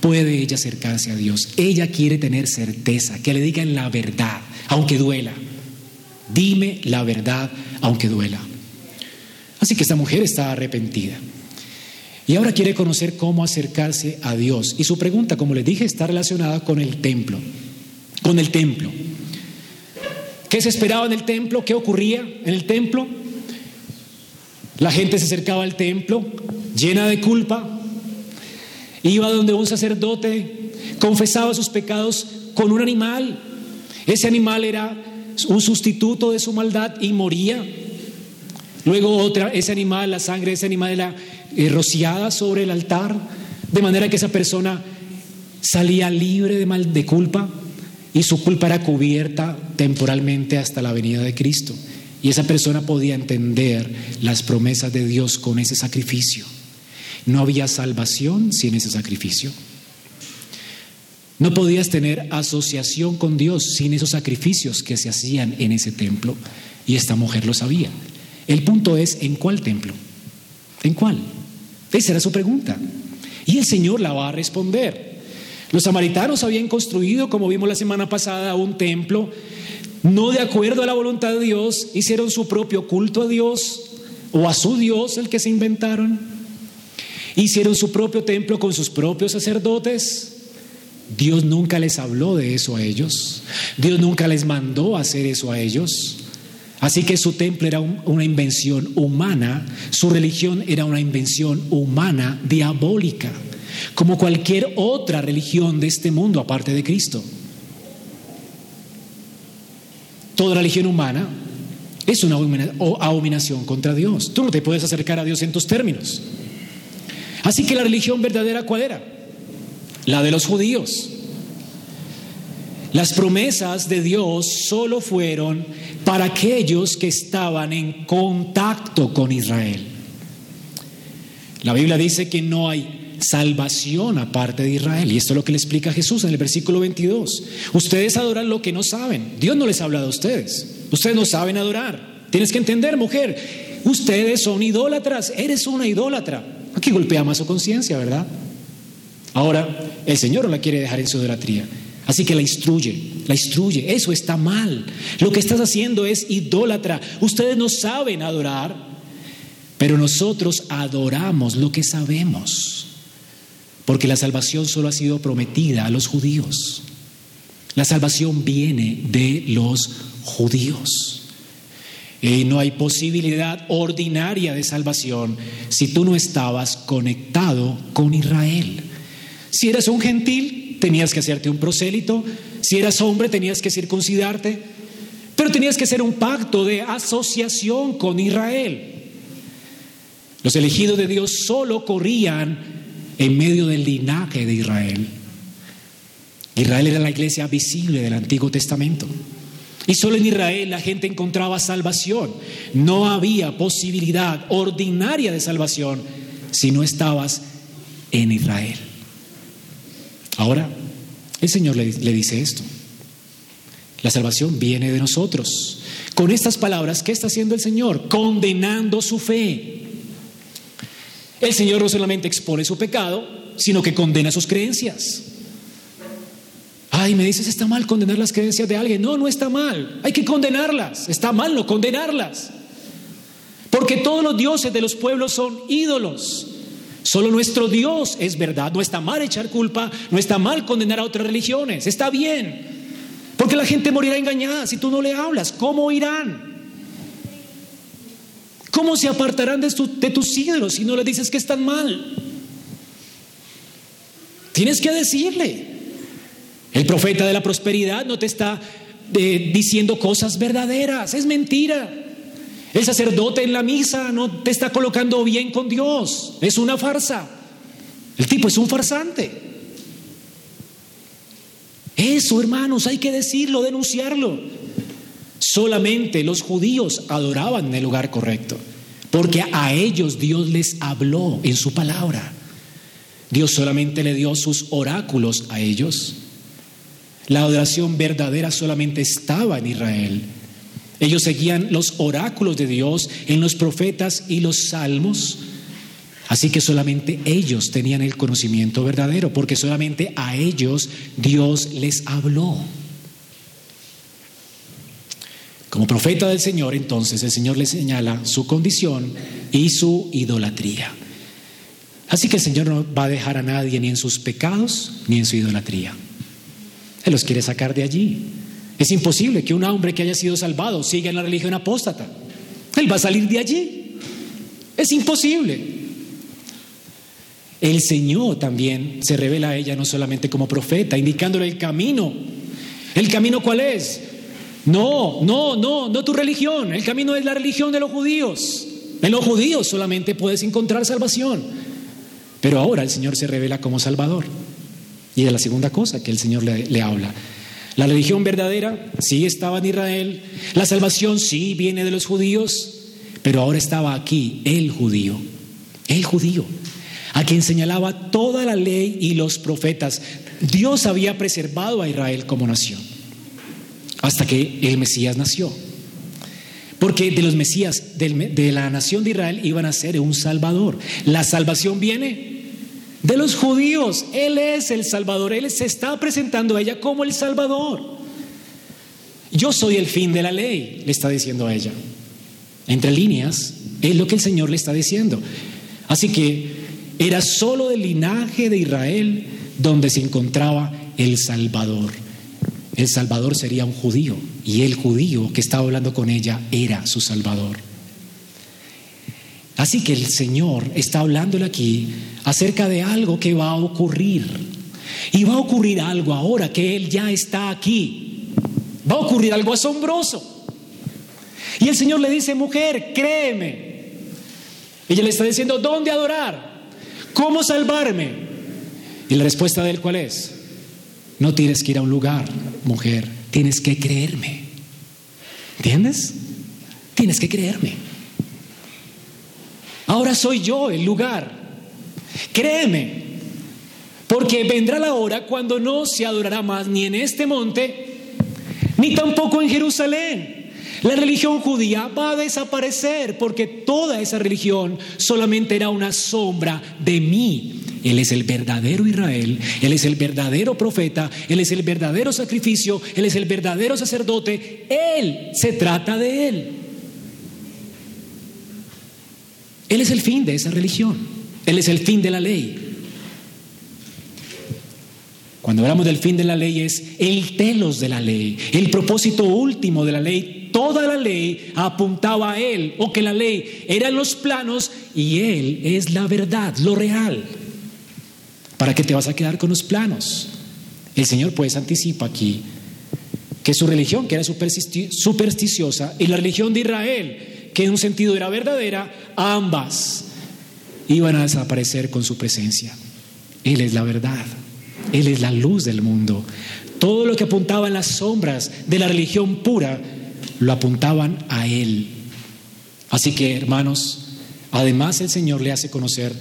[SPEAKER 1] puede ella acercarse a Dios. Ella quiere tener certeza, que le digan la verdad, aunque duela. Dime la verdad, aunque duela. Así que esta mujer está arrepentida. Y ahora quiere conocer cómo acercarse a Dios. Y su pregunta, como les dije, está relacionada con el templo. Con el templo. ¿Qué se esperaba en el templo? ¿Qué ocurría en el templo? La gente se acercaba al templo llena de culpa, iba donde un sacerdote confesaba sus pecados con un animal. Ese animal era un sustituto de su maldad y moría. Luego otra, ese animal, la sangre de ese animal era eh, rociada sobre el altar, de manera que esa persona salía libre de, mal, de culpa y su culpa era cubierta temporalmente hasta la venida de Cristo. Y esa persona podía entender las promesas de Dios con ese sacrificio. No había salvación sin ese sacrificio. No podías tener asociación con Dios sin esos sacrificios que se hacían en ese templo. Y esta mujer lo sabía. El punto es, ¿en cuál templo? ¿En cuál? Esa era su pregunta. Y el Señor la va a responder. Los samaritanos habían construido, como vimos la semana pasada, un templo, no de acuerdo a la voluntad de Dios, hicieron su propio culto a Dios o a su Dios, el que se inventaron. Hicieron su propio templo con sus propios sacerdotes. Dios nunca les habló de eso a ellos. Dios nunca les mandó hacer eso a ellos. Así que su templo era una invención humana, su religión era una invención humana diabólica, como cualquier otra religión de este mundo aparte de Cristo. Toda religión humana es una abominación contra Dios. Tú no te puedes acercar a Dios en tus términos. Así que la religión verdadera, ¿cuál era? La de los judíos. Las promesas de Dios solo fueron para aquellos que estaban en contacto con Israel. La Biblia dice que no hay salvación aparte de Israel. Y esto es lo que le explica Jesús en el versículo 22. Ustedes adoran lo que no saben. Dios no les ha hablado a ustedes. Ustedes no saben adorar. Tienes que entender, mujer, ustedes son idólatras. Eres una idólatra. Aquí golpea más su conciencia, ¿verdad? Ahora, el Señor no la quiere dejar en su idolatría. Así que la instruye, la instruye. Eso está mal. Lo que estás haciendo es idólatra. Ustedes no saben adorar, pero nosotros adoramos lo que sabemos. Porque la salvación solo ha sido prometida a los judíos. La salvación viene de los judíos. Y no hay posibilidad ordinaria de salvación si tú no estabas conectado con Israel. Si eres un gentil, tenías que hacerte un prosélito, si eras hombre tenías que circuncidarte, pero tenías que hacer un pacto de asociación con Israel. Los elegidos de Dios solo corrían en medio del linaje de Israel. Israel era la iglesia visible del Antiguo Testamento. Y solo en Israel la gente encontraba salvación. No había posibilidad ordinaria de salvación si no estabas en Israel. Ahora, el Señor le, dice esto. La salvación viene de nosotros. Con estas palabras, ¿qué está haciendo el Señor? Condenando su fe. El Señor no solamente expone su pecado, sino que condena sus creencias. Ay, me dices, está mal condenar las creencias de alguien. No, no está mal. Hay que condenarlas. Está mal no condenarlas. Porque todos los dioses de los pueblos son ídolos. Solo nuestro Dios es verdad. No está mal echar culpa, no está mal condenar a otras religiones. Está bien. Porque la gente morirá engañada si tú no le hablas. ¿Cómo irán? ¿Cómo se apartarán de, tus ídolos si no le dices que están mal? Tienes que decirle. El profeta de la prosperidad no te está eh, diciendo cosas verdaderas, es mentira. El sacerdote en la misa no te está colocando bien con Dios. Es una farsa. El tipo es un farsante. Eso, hermanos, hay que decirlo, denunciarlo. Solamente los judíos adoraban en el lugar correcto, porque a ellos Dios les habló en su palabra. Dios solamente le dio sus oráculos a ellos. La adoración verdadera solamente estaba en Israel. Ellos seguían los oráculos de Dios en los profetas y los salmos. Así que solamente ellos tenían el conocimiento verdadero, porque solamente a ellos Dios les habló. Como profeta del Señor, entonces el Señor le señala su condición y su idolatría. Así que el Señor no va a dejar a nadie ni en sus pecados ni en su idolatría. Él los quiere sacar de allí. Es imposible que un hombre que haya sido salvado siga en la religión apóstata. Él va a salir de allí. Es imposible. El Señor también se revela a ella no solamente como profeta, indicándole el camino. ¿El camino cuál es? No, no, no, no tu religión. El camino es la religión de los judíos. En los judíos solamente puedes encontrar salvación. Pero ahora el Señor se revela como Salvador. Y es la segunda cosa que el Señor le, le habla. La religión verdadera sí estaba en Israel, la salvación sí viene de los judíos, pero ahora estaba aquí el judío, el judío, a quien señalaba toda la ley y los profetas. Dios había preservado a Israel como nación hasta que el Mesías nació. Porque de los Mesías, de la nación de Israel, iban a ser un Salvador. La salvación viene de los judíos. Él es el Salvador. Él se está presentando a ella como el Salvador. Yo soy el fin de la ley, le está diciendo a ella. Entre líneas, es lo que el Señor le está diciendo. Así que era solo del linaje de Israel donde se encontraba el Salvador. El Salvador sería un judío y el judío que estaba hablando con ella era su Salvador. Así que el Señor está hablándole aquí acerca de algo que va a ocurrir. Y va a ocurrir algo ahora que Él ya está aquí. Va a ocurrir algo asombroso. Y el Señor le dice, mujer, créeme. Ella le está diciendo, ¿dónde adorar? ¿Cómo salvarme? Y la respuesta de Él, ¿cuál es? No tienes que ir a un lugar, mujer, tienes que creerme. ¿Entiendes? Tienes que creerme. Ahora soy yo el lugar. Créeme. Porque vendrá la hora cuando no se adorará más ni en este monte, ni tampoco en Jerusalén. La religión judía va a desaparecer porque toda esa religión solamente era una sombra de mí, él es el verdadero Israel, Él es el verdadero profeta, Él es el verdadero sacrificio, Él es el verdadero sacerdote, Él se trata de Él. Él es el fin de esa religión, Él es el fin de la ley. Cuando hablamos del fin de la ley es el telos de la ley, el propósito último de la ley. Toda la ley apuntaba a Él o que la ley eran los planos y Él es la verdad, lo real. ¿Para qué te vas a quedar con los planos? El Señor pues anticipa aquí que su religión, que era supersticiosa, y la religión de Israel, que en un sentido era verdadera, ambas iban a desaparecer con su presencia. Él es la verdad, Él es la luz del mundo. Todo lo que apuntaba en las sombras de la religión pura, lo apuntaban a Él. Así que, hermanos, además el Señor le hace conocer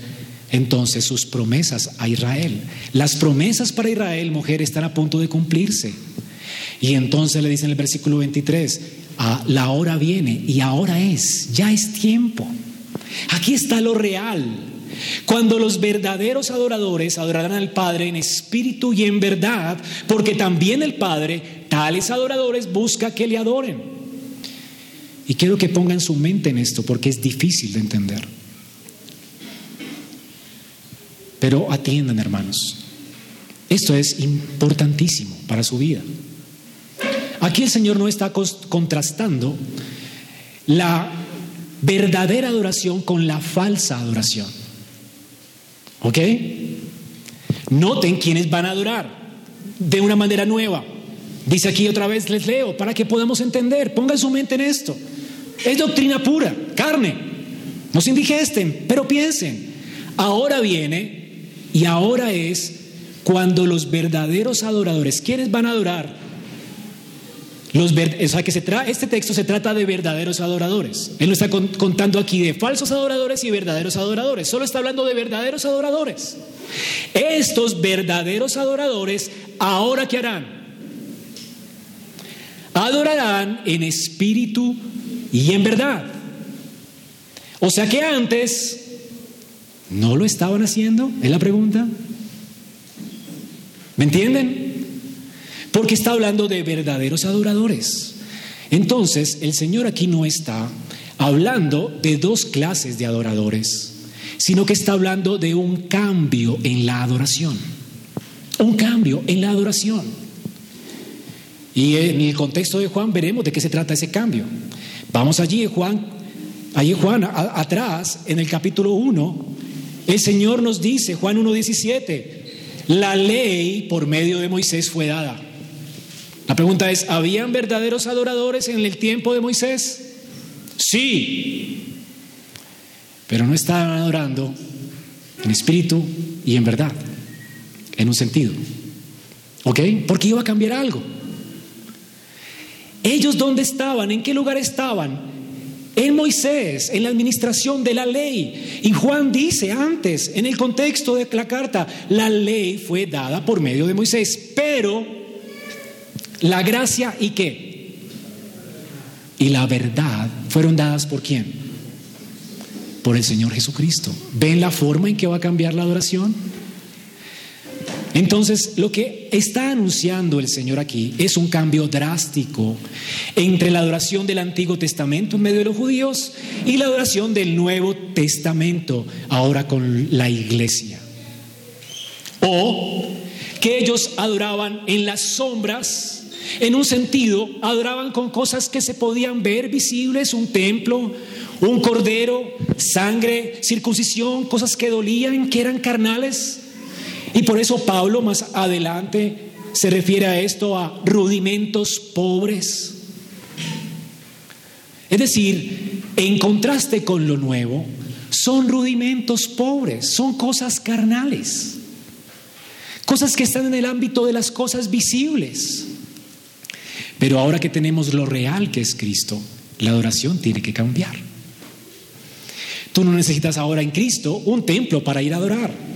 [SPEAKER 1] entonces sus promesas a Israel. Las promesas para Israel, mujer, están a punto de cumplirse. Y entonces le dice en el versículo 23, ah, la hora viene y ahora es, ya es tiempo. Aquí está lo real. Cuando los verdaderos adoradores adorarán al Padre en espíritu y en verdad, porque también el Padre, tales adoradores, busca que le adoren. Y quiero que pongan su mente en esto, porque es difícil de entender. Pero atiendan, hermanos. Esto es importantísimo para su vida. Aquí el Señor no está contrastando la verdadera adoración con la falsa adoración. ¿Ok? Noten quiénes van a adorar de una manera nueva. Dice aquí otra vez, les leo, para que podamos entender. Pongan su mente en esto. Es doctrina pura, carne. No se indigesten, pero piensen. Ahora viene y ahora es cuando los verdaderos adoradores, ¿quiénes van a adorar? Los o sea que se este texto se trata de verdaderos adoradores. Él no está contando aquí de falsos adoradores y verdaderos adoradores. Solo está hablando de verdaderos adoradores. Estos verdaderos adoradores, ¿ahora qué harán? Adorarán en espíritu y en verdad. O sea que antes ¿No lo estaban haciendo? Es la pregunta. ¿Me entienden? Porque está hablando de verdaderos adoradores. Entonces, el Señor aquí no está hablando de dos clases de adoradores, sino que está hablando de un cambio en la adoración. Un cambio en la adoración. Y en el contexto de Juan veremos de qué se trata ese cambio. Vamos allí, Juan, allí Juan, atrás, en el capítulo 1, el Señor nos dice, Juan 1.17, la ley por medio de Moisés fue dada. La pregunta es, ¿habían verdaderos adoradores en el tiempo de Moisés? Sí, pero no estaban adorando en espíritu y en verdad, en un sentido. ¿Ok? Porque iba a cambiar algo. ¿Ellos dónde estaban? ¿En qué lugar estaban? En Moisés, en la administración de la ley. Y Juan dice antes, en el contexto de la carta, la ley fue dada por medio de Moisés, pero la gracia y qué? Y la verdad fueron dadas por quién? Por el Señor Jesucristo. ¿Ven la forma en que va a cambiar la adoración? Entonces, lo que está anunciando el Señor aquí es un cambio drástico entre la adoración del Antiguo Testamento en medio de los judíos y la adoración del Nuevo Testamento ahora con la iglesia. O que ellos adoraban en las sombras, en un sentido, adoraban con cosas que se podían ver visibles, un templo, un cordero, sangre, circuncisión, cosas que dolían, que eran carnales. Y por eso Pablo más adelante se refiere a esto a rudimentos pobres. Es decir, en contraste con lo nuevo, son rudimentos pobres, son cosas carnales, cosas que están en el ámbito de las cosas visibles. Pero ahora que tenemos lo real que es Cristo, la adoración tiene que cambiar. Tú no necesitas ahora en Cristo un templo para ir a adorar.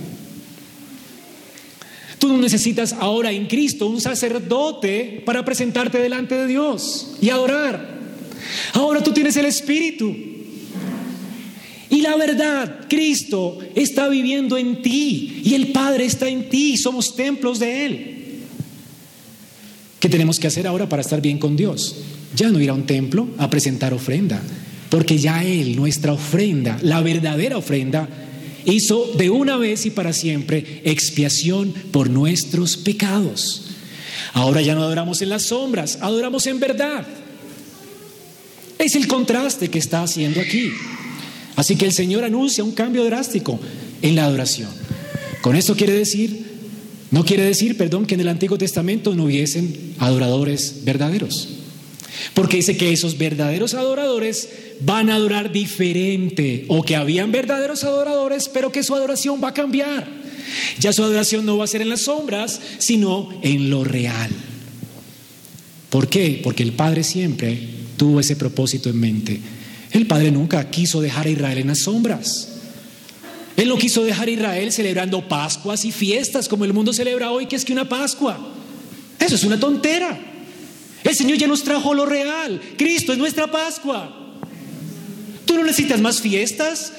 [SPEAKER 1] Tú no necesitas ahora en Cristo un sacerdote para presentarte delante de Dios y adorar. Ahora tú tienes el Espíritu. Y la verdad, Cristo está viviendo en ti y el Padre está en ti. Somos templos de Él. ¿Qué tenemos que hacer ahora para estar bien con Dios? Ya no ir a un templo a presentar ofrenda, porque ya Él, nuestra ofrenda, la verdadera ofrenda, hizo de una vez y para siempre expiación por nuestros pecados. Ahora ya no adoramos en las sombras, adoramos en verdad. Es el contraste que está haciendo aquí. Así que el Señor anuncia un cambio drástico en la adoración. Con esto quiere decir, no quiere decir, perdón, que en el Antiguo Testamento no hubiesen adoradores verdaderos. Porque dice que esos verdaderos adoradores van a adorar diferente o que habían verdaderos adoradores, pero que su adoración va a cambiar. Ya su adoración no va a ser en las sombras, sino en lo real. ¿Por qué? Porque el Padre siempre tuvo ese propósito en mente. El Padre nunca quiso dejar a Israel en las sombras. Él no quiso dejar a Israel celebrando Pascuas y fiestas como el mundo celebra hoy, que es que una Pascua. Eso es una tontera. El Señor ya nos trajo lo real. Cristo es nuestra Pascua. Tú no necesitas más fiestas,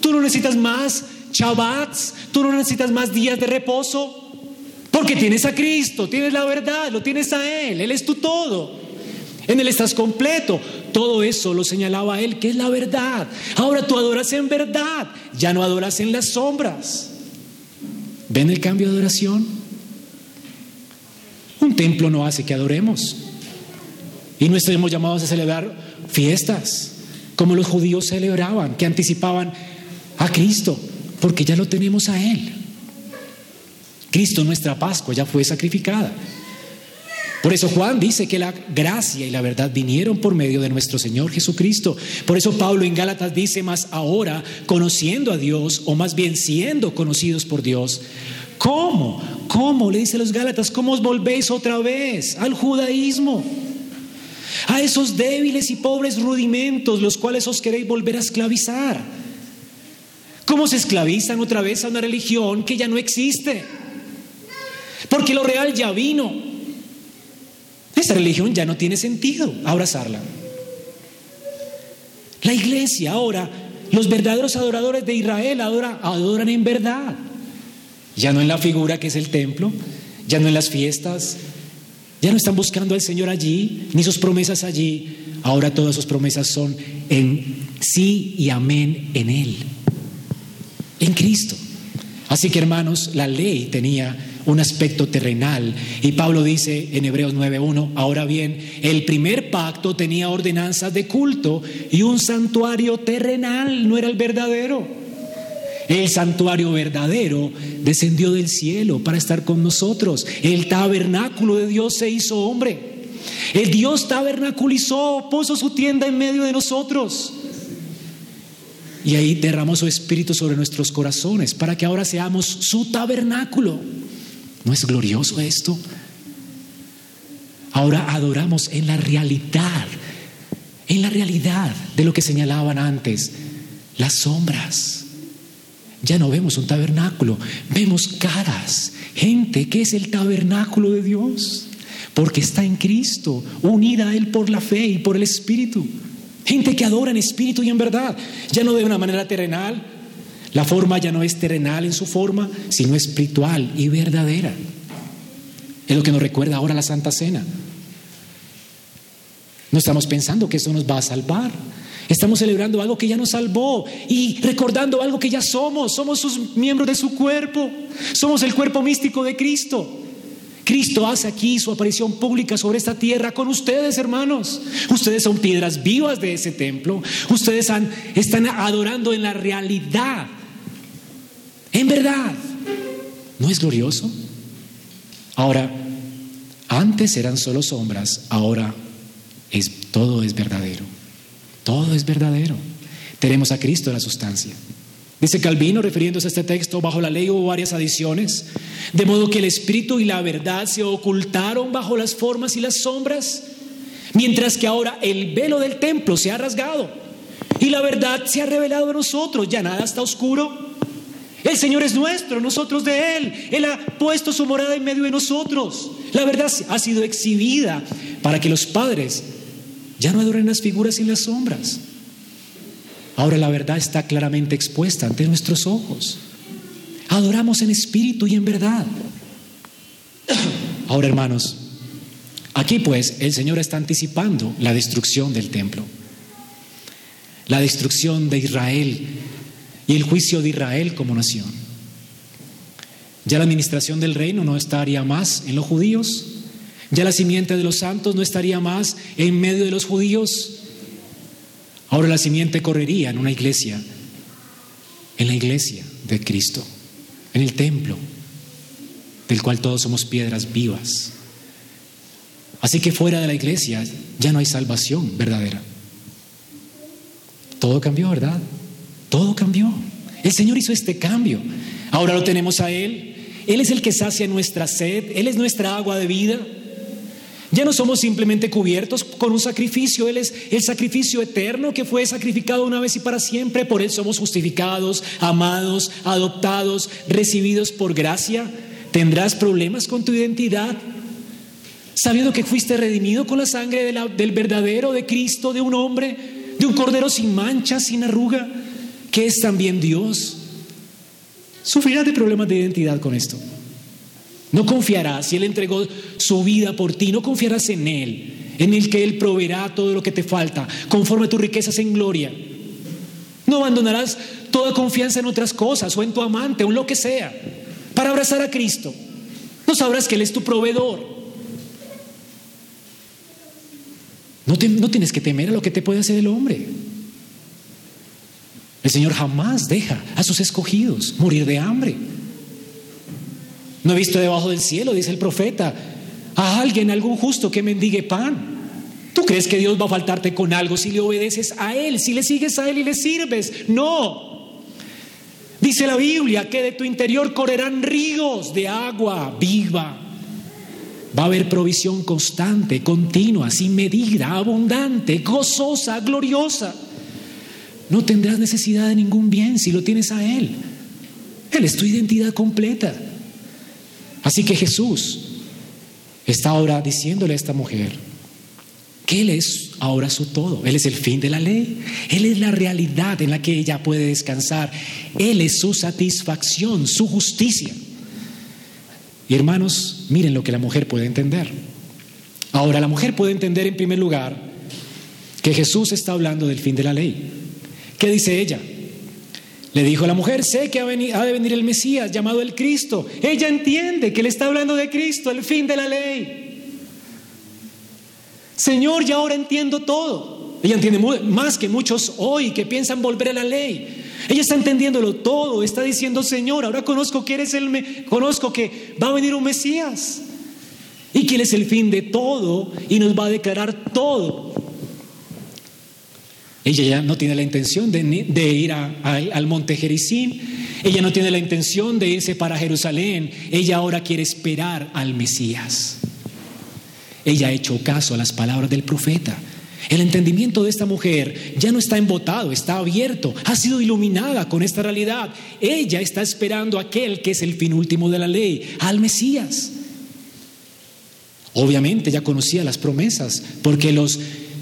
[SPEAKER 1] tú no necesitas más Shabbats, tú no necesitas más días de reposo, porque tienes a Cristo, tienes la verdad, lo tienes a Él, Él es tu todo. En Él estás completo. Todo eso lo señalaba Él, que es la verdad. Ahora tú adoras en verdad, ya no adoras en las sombras. ¿Ven el cambio de adoración? Un templo no hace que adoremos. Y no estamos llamados a celebrar fiestas como los judíos celebraban, que anticipaban a Cristo, porque ya lo tenemos a Él. Cristo, nuestra Pascua, ya fue sacrificada. Por eso Juan dice que la gracia y la verdad vinieron por medio de nuestro Señor Jesucristo. Por eso Pablo en Gálatas dice más ahora, conociendo a Dios, o más bien siendo conocidos por Dios. ¿Cómo? ¿Cómo? Le dice a los Gálatas, ¿cómo os volvéis otra vez al judaísmo? A esos débiles y pobres rudimentos los cuales os queréis volver a esclavizar. ¿Cómo se esclavizan otra vez a una religión que ya no existe? Porque lo real ya vino. Esa religión ya no tiene sentido abrazarla. La iglesia ahora, los verdaderos adoradores de Israel adoran en verdad. Ya no en la figura que es el templo, ya no en las fiestas, ya no están buscando al Señor allí, ni sus promesas allí. Ahora todas sus promesas son en sí y amén en Él, en Cristo. Así que hermanos, la ley tenía un aspecto terrenal. Y Pablo dice en Hebreos 9.1, ahora bien, el primer pacto tenía ordenanzas de culto y un santuario terrenal, no era el verdadero. El santuario verdadero descendió del cielo para estar con nosotros. El tabernáculo de Dios se hizo hombre. El Dios tabernaculizó, puso su tienda en medio de nosotros. Y ahí derramó su espíritu sobre nuestros corazones para que ahora seamos su tabernáculo. ¿No es glorioso esto? Ahora adoramos en la realidad, en la realidad de lo que señalaban antes, las sombras. Ya no vemos un tabernáculo, vemos caras, gente que es el tabernáculo de Dios, porque está en Cristo, unida a Él por la fe y por el Espíritu. Gente que adora en espíritu y en verdad, ya no de una manera terrenal. La forma ya no es terrenal en su forma, sino espiritual y verdadera. Es lo que nos recuerda ahora la Santa Cena. No estamos pensando que eso nos va a salvar. Estamos celebrando algo que ya nos salvó y recordando algo que ya somos. Somos sus miembros de su cuerpo. Somos el cuerpo místico de Cristo. Cristo hace aquí su aparición pública sobre esta tierra con ustedes, hermanos. Ustedes son piedras vivas de ese templo. Ustedes están adorando en la realidad. En verdad. ¿No es glorioso? Ahora, antes eran solo sombras, ahora es, todo es verdadero. Todo es verdadero. Tenemos a Cristo en la sustancia. Dice Calvino, refiriéndose a este texto, bajo la ley hubo varias adiciones, de modo que el espíritu y la verdad se ocultaron bajo las formas y las sombras, mientras que ahora el velo del templo se ha rasgado y la verdad se ha revelado a nosotros, ya nada está oscuro. El Señor es nuestro, nosotros de Él. Él ha puesto su morada en medio de nosotros. La verdad ha sido exhibida para que los padres ya no adoren las figuras y las sombras. Ahora la verdad está claramente expuesta ante nuestros ojos. Adoramos en espíritu y en verdad. Ahora, hermanos, aquí pues el Señor está anticipando la destrucción del templo, la destrucción de Israel y el juicio de Israel como nación. Ya la administración del reino no estaría más en los judíos, ya la simiente de los santos no estaría más en medio de los judíos, Ahora la simiente correría en una iglesia, en la iglesia de Cristo, en el templo, del cual todos somos piedras vivas. Así que fuera de la iglesia ya no hay salvación verdadera. Todo cambió, ¿verdad? Todo cambió. El Señor hizo este cambio. Ahora lo tenemos a Él. Él es el que sacia nuestra sed. Él es nuestra agua de vida. Ya no somos simplemente cubiertos con un sacrificio, Él es el sacrificio eterno que fue sacrificado una vez y para siempre. Por Él somos justificados, amados, adoptados, recibidos por gracia. ¿Tendrás problemas con tu identidad? Sabiendo que fuiste redimido con la sangre del verdadero, de Cristo, de un hombre, de un cordero sin mancha, sin arruga, que es también Dios. Sufrirás de problemas de identidad con esto. No confiarás, si Él entregó su vida por ti, no confiarás en Él, en el que Él proveerá todo lo que te falta, conforme a tus riquezas en gloria. No abandonarás toda confianza en otras cosas o en tu amante o en lo que sea para abrazar a Cristo. No sabrás que Él es tu proveedor. No, no tienes que temer a lo que te puede hacer el hombre. El Señor jamás deja a sus escogidos morir de hambre. No he visto debajo del cielo, dice el profeta, a alguien, algún justo que mendigue pan. ¿Tú crees que Dios va a faltarte con algo si le obedeces a Él, si le sigues a Él y le sirves? No. Dice la Biblia que de tu interior correrán ríos de agua viva. Va a haber provisión constante, continua, sin medida, abundante, gozosa, gloriosa. No tendrás necesidad de ningún bien si lo tienes a Él. Él es tu identidad completa. Así que Jesús está ahora diciéndole a esta mujer que Él es ahora su todo. Él es el fin de la ley. Él es la realidad en la que ella puede descansar. Él es su satisfacción, su justicia. Y hermanos, miren lo que la mujer puede entender. Ahora, la mujer puede entender en primer lugar que Jesús está hablando del fin de la ley. ¿Qué dice ella? Le dijo la mujer, sé que ha, de venir el Mesías llamado el Cristo. Ella entiende que le está hablando de Cristo, el fin de la ley. Señor, ya ahora entiendo todo. Ella entiende más que muchos hoy que piensan volver a la ley. Ella está entendiéndolo todo, está diciendo, Señor, ahora conozco que eres el conozco que va a venir un Mesías y que él es el fin de todo y nos va a declarar todo. Ella ya no tiene la intención de, ir al monte Jericín. Ella no tiene la intención de irse para Jerusalén. Ella ahora quiere esperar al Mesías. Ella ha hecho caso a las palabras del profeta. El entendimiento de esta mujer ya no está embotado, está abierto, ha sido iluminada con esta realidad. Ella está esperando a aquel que es el fin último de la ley, al Mesías. Obviamente ya conocía las promesas, porque los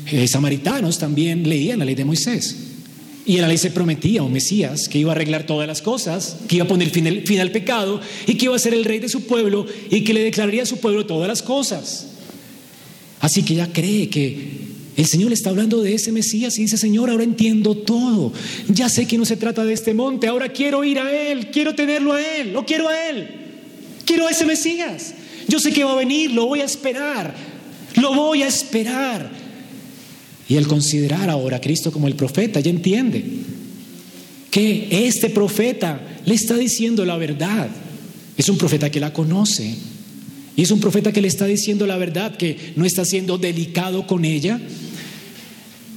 [SPEAKER 1] eh, samaritanos también leían la ley de Moisés. Y en la ley se prometía un Mesías que iba a arreglar todas las cosas, que iba a poner fin, al pecado y que iba a ser el rey de su pueblo y que le declararía a su pueblo todas las cosas. Así que ella cree que el Señor le está hablando de ese Mesías y dice, Señor, ahora entiendo todo. Ya sé que no se trata de este monte, ahora quiero ir a Él, quiero tenerlo a Él, lo quiero a Él. Quiero a ese Mesías. Yo sé que va a venir, lo voy a esperar, lo voy a esperar. Y el considerar ahora a Cristo como el profeta, ya entiende que este profeta le está diciendo la verdad. Es un profeta que la conoce, y es un profeta que le está diciendo la verdad, que no está siendo delicado con ella.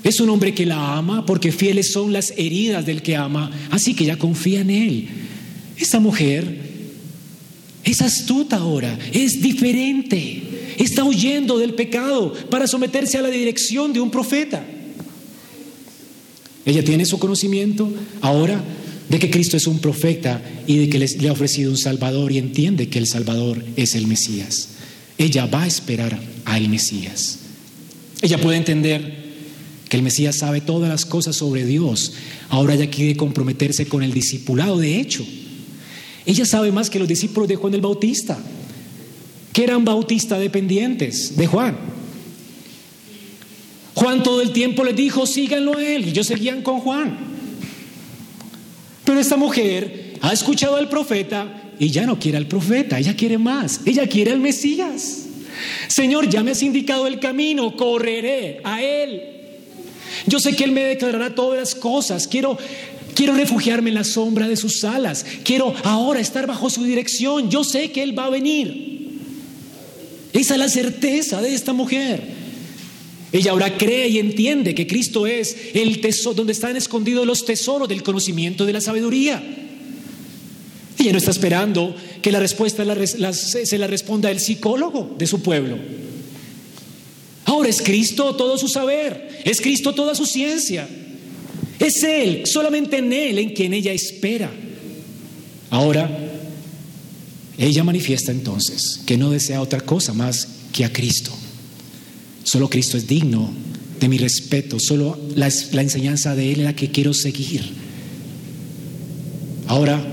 [SPEAKER 1] Es un hombre que la ama porque fieles son las heridas del que ama, así que ella confía en él. Esta mujer es astuta ahora, es diferente, está huyendo del pecado para someterse a la dirección de un profeta. Ella tiene su conocimiento ahora de que Cristo es un profeta y de que le ha ofrecido un Salvador y entiende que el Salvador es el Mesías. Ella va a esperar al Mesías. Ella puede entender que el Mesías sabe todas las cosas sobre Dios. Ahora ella quiere comprometerse con el discipulado de hecho. Ella sabe más que los discípulos de Juan el Bautista, que eran bautistas dependientes de Juan. Juan todo el tiempo les dijo, síganlo a él, y ellos seguían con Juan. Pero esta mujer ha escuchado al profeta y ya no quiere al profeta, ella quiere más, ella quiere al Mesías. Señor, ya me has indicado el camino, correré a Él. Yo sé que Él me declarará todas las cosas, quiero, quiero refugiarme en la sombra de sus alas, quiero ahora estar bajo su dirección, yo sé que Él va a venir. Esa es la certeza de esta mujer. Ella ahora cree y entiende que Cristo es el tesoro, donde están escondidos los tesoros del conocimiento de la sabiduría. Ella no está esperando que la respuesta se la responda el psicólogo de su pueblo. Ahora es Cristo todo su saber, es Cristo toda su ciencia. Es Él, solamente en Él, en quien ella espera. Ahora, ella manifiesta entonces que no desea otra cosa más que a Cristo. Solo Cristo es digno de mi respeto, solo la, enseñanza de Él es la que quiero seguir. Ahora,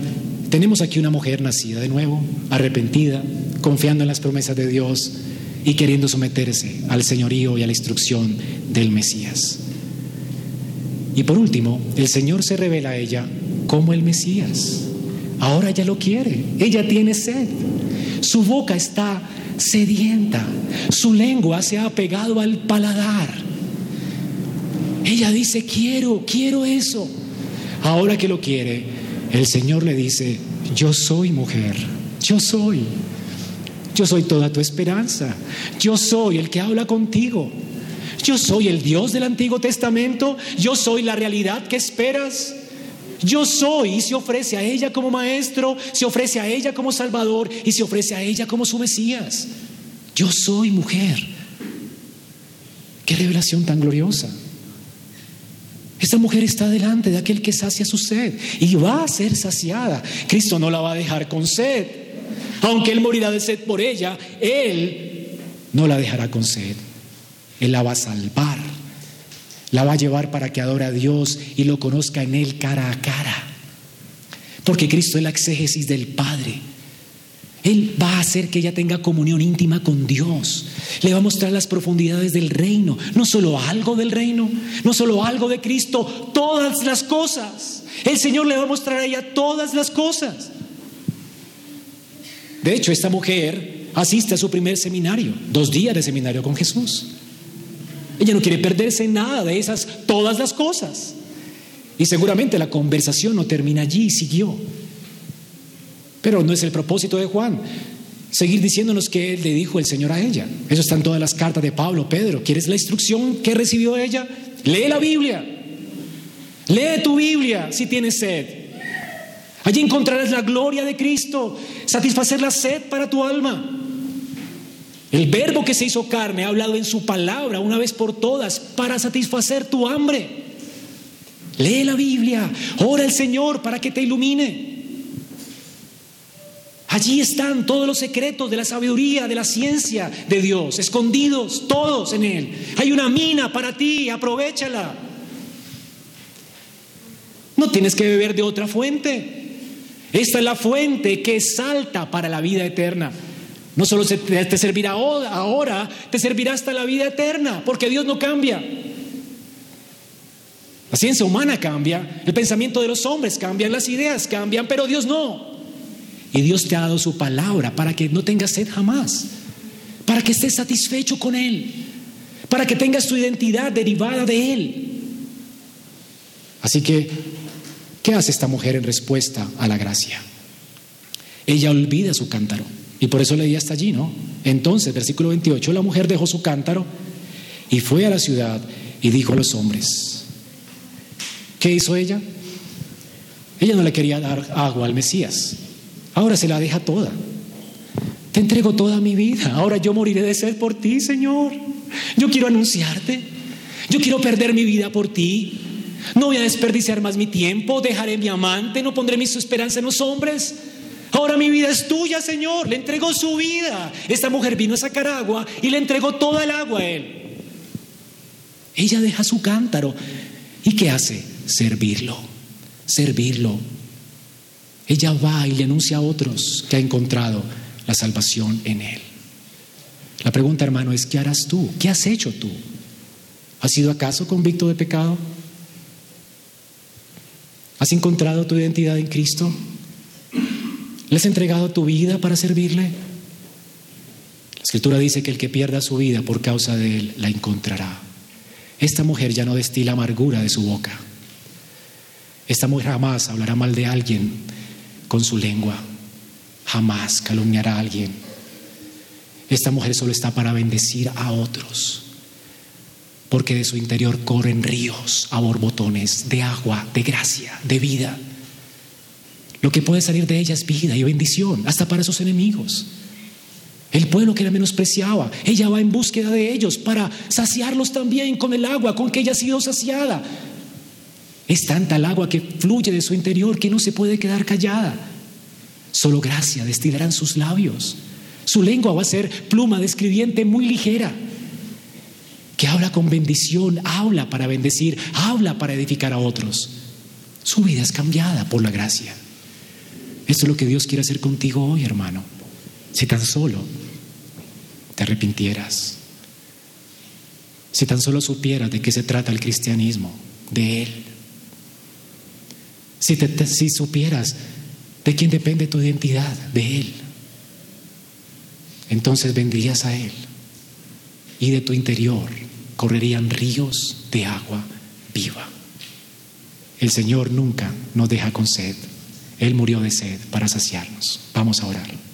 [SPEAKER 1] tenemos aquí una mujer nacida de nuevo, arrepentida, confiando en las promesas de Dios y queriendo someterse al señorío y a la instrucción del Mesías. Y por último, el Señor se revela a ella como el Mesías. Ahora ella lo quiere, ella tiene sed. Su boca está sedienta. Su lengua se ha pegado al paladar. Ella dice, quiero, quiero eso. Ahora que lo quiere, el Señor le dice, yo soy mujer, yo soy. Yo soy toda tu esperanza. Yo soy el que habla contigo. Yo soy el Dios del Antiguo Testamento. Yo soy la realidad que esperas. Yo soy y se ofrece a ella como maestro, se ofrece a ella como salvador y se ofrece a ella como su Mesías. Yo soy mujer. Qué revelación tan gloriosa. Esta mujer está delante de aquel que sacia su sed y va a ser saciada. Cristo no la va a dejar con sed. Aunque Él morirá de sed por ella, Él no la dejará con sed. Él la va a salvar la va a llevar para que adore a Dios y lo conozca en Él cara a cara. Porque Cristo es la exégesis del Padre. Él va a hacer que ella tenga comunión íntima con Dios. Le va a mostrar las profundidades del reino. No solo algo del reino, no solo algo de Cristo, todas las cosas. El Señor le va a mostrar a ella todas las cosas. De hecho, esta mujer asiste a su primer seminario, dos días de seminario con Jesús. Ella no quiere perderse nada de esas, todas las cosas. Y seguramente la conversación no termina allí, siguió. Pero no es el propósito de Juan. Seguir diciéndonos que le dijo el Señor a ella. Eso está en todas las cartas de Pablo, Pedro. ¿Quieres la instrucción que recibió ella? Lee la Biblia. Lee tu Biblia si tienes sed. Allí encontrarás la gloria de Cristo, satisfacer la sed para tu alma. El verbo que se hizo carne ha hablado en su palabra una vez por todas para satisfacer tu hambre. Lee la Biblia, ora al Señor para que te ilumine. Allí están todos los secretos de la sabiduría, de la ciencia de Dios, escondidos todos en Él. Hay una mina para ti, aprovechala. No tienes que beber de otra fuente. Esta es la fuente que salta para la vida eterna. No solo te servirá ahora, te servirá hasta la vida eterna, porque Dios no cambia. La ciencia humana cambia, el pensamiento de los hombres cambia, las ideas cambian, pero Dios no. Y Dios te ha dado su palabra para que no tengas sed jamás, para que estés satisfecho con Él, para que tengas tu identidad derivada de Él. Así que, ¿qué hace esta mujer en respuesta a la gracia? Ella olvida su cántaro. Y por eso leí hasta allí, ¿no? Entonces, versículo 28, la mujer dejó su cántaro y fue a la ciudad y dijo a los hombres, ¿qué hizo ella? Ella no le quería dar agua al Mesías, ahora se la deja toda. Te entrego toda mi vida, ahora yo moriré de sed por ti, Señor. Yo quiero anunciarte, yo quiero perder mi vida por ti. No voy a desperdiciar más mi tiempo, dejaré mi amante, no pondré mi esperanza en los hombres. Ahora mi vida es tuya, Señor. Le entregó su vida. Esta mujer vino a sacar agua y le entregó toda el agua a él. Ella deja su cántaro. ¿Y qué hace? Servirlo. Servirlo. Ella va y le anuncia a otros que ha encontrado la salvación en él. La pregunta, hermano, es, ¿qué harás tú? ¿Qué has hecho tú? ¿Has sido acaso convicto de pecado? ¿Has encontrado tu identidad en Cristo? ¿Le has entregado tu vida para servirle? La escritura dice que el que pierda su vida por causa de él la encontrará. Esta mujer ya no destila amargura de su boca. Esta mujer jamás hablará mal de alguien con su lengua. Jamás calumniará a alguien. Esta mujer solo está para bendecir a otros. Porque de su interior corren ríos a borbotones de agua, de gracia, de vida. Lo que puede salir de ella es vida y bendición, hasta para sus enemigos. El pueblo que la menospreciaba, ella va en búsqueda de ellos para saciarlos también con el agua con que ella ha sido saciada. Es tanta el agua que fluye de su interior que no se puede quedar callada. Solo gracia destilarán sus labios. Su lengua va a ser pluma de escribiente muy ligera, que habla con bendición, habla para bendecir, habla para edificar a otros. Su vida es cambiada por la gracia. Esto es lo que Dios quiere hacer contigo hoy, hermano. Si tan solo te arrepintieras, si tan solo supieras de qué se trata el cristianismo, de Él, si, si supieras de quién depende tu identidad, de Él, entonces vendrías a Él y de tu interior correrían ríos de agua viva. El Señor nunca nos deja con sed. Él murió de sed para saciarnos. Vamos a orar.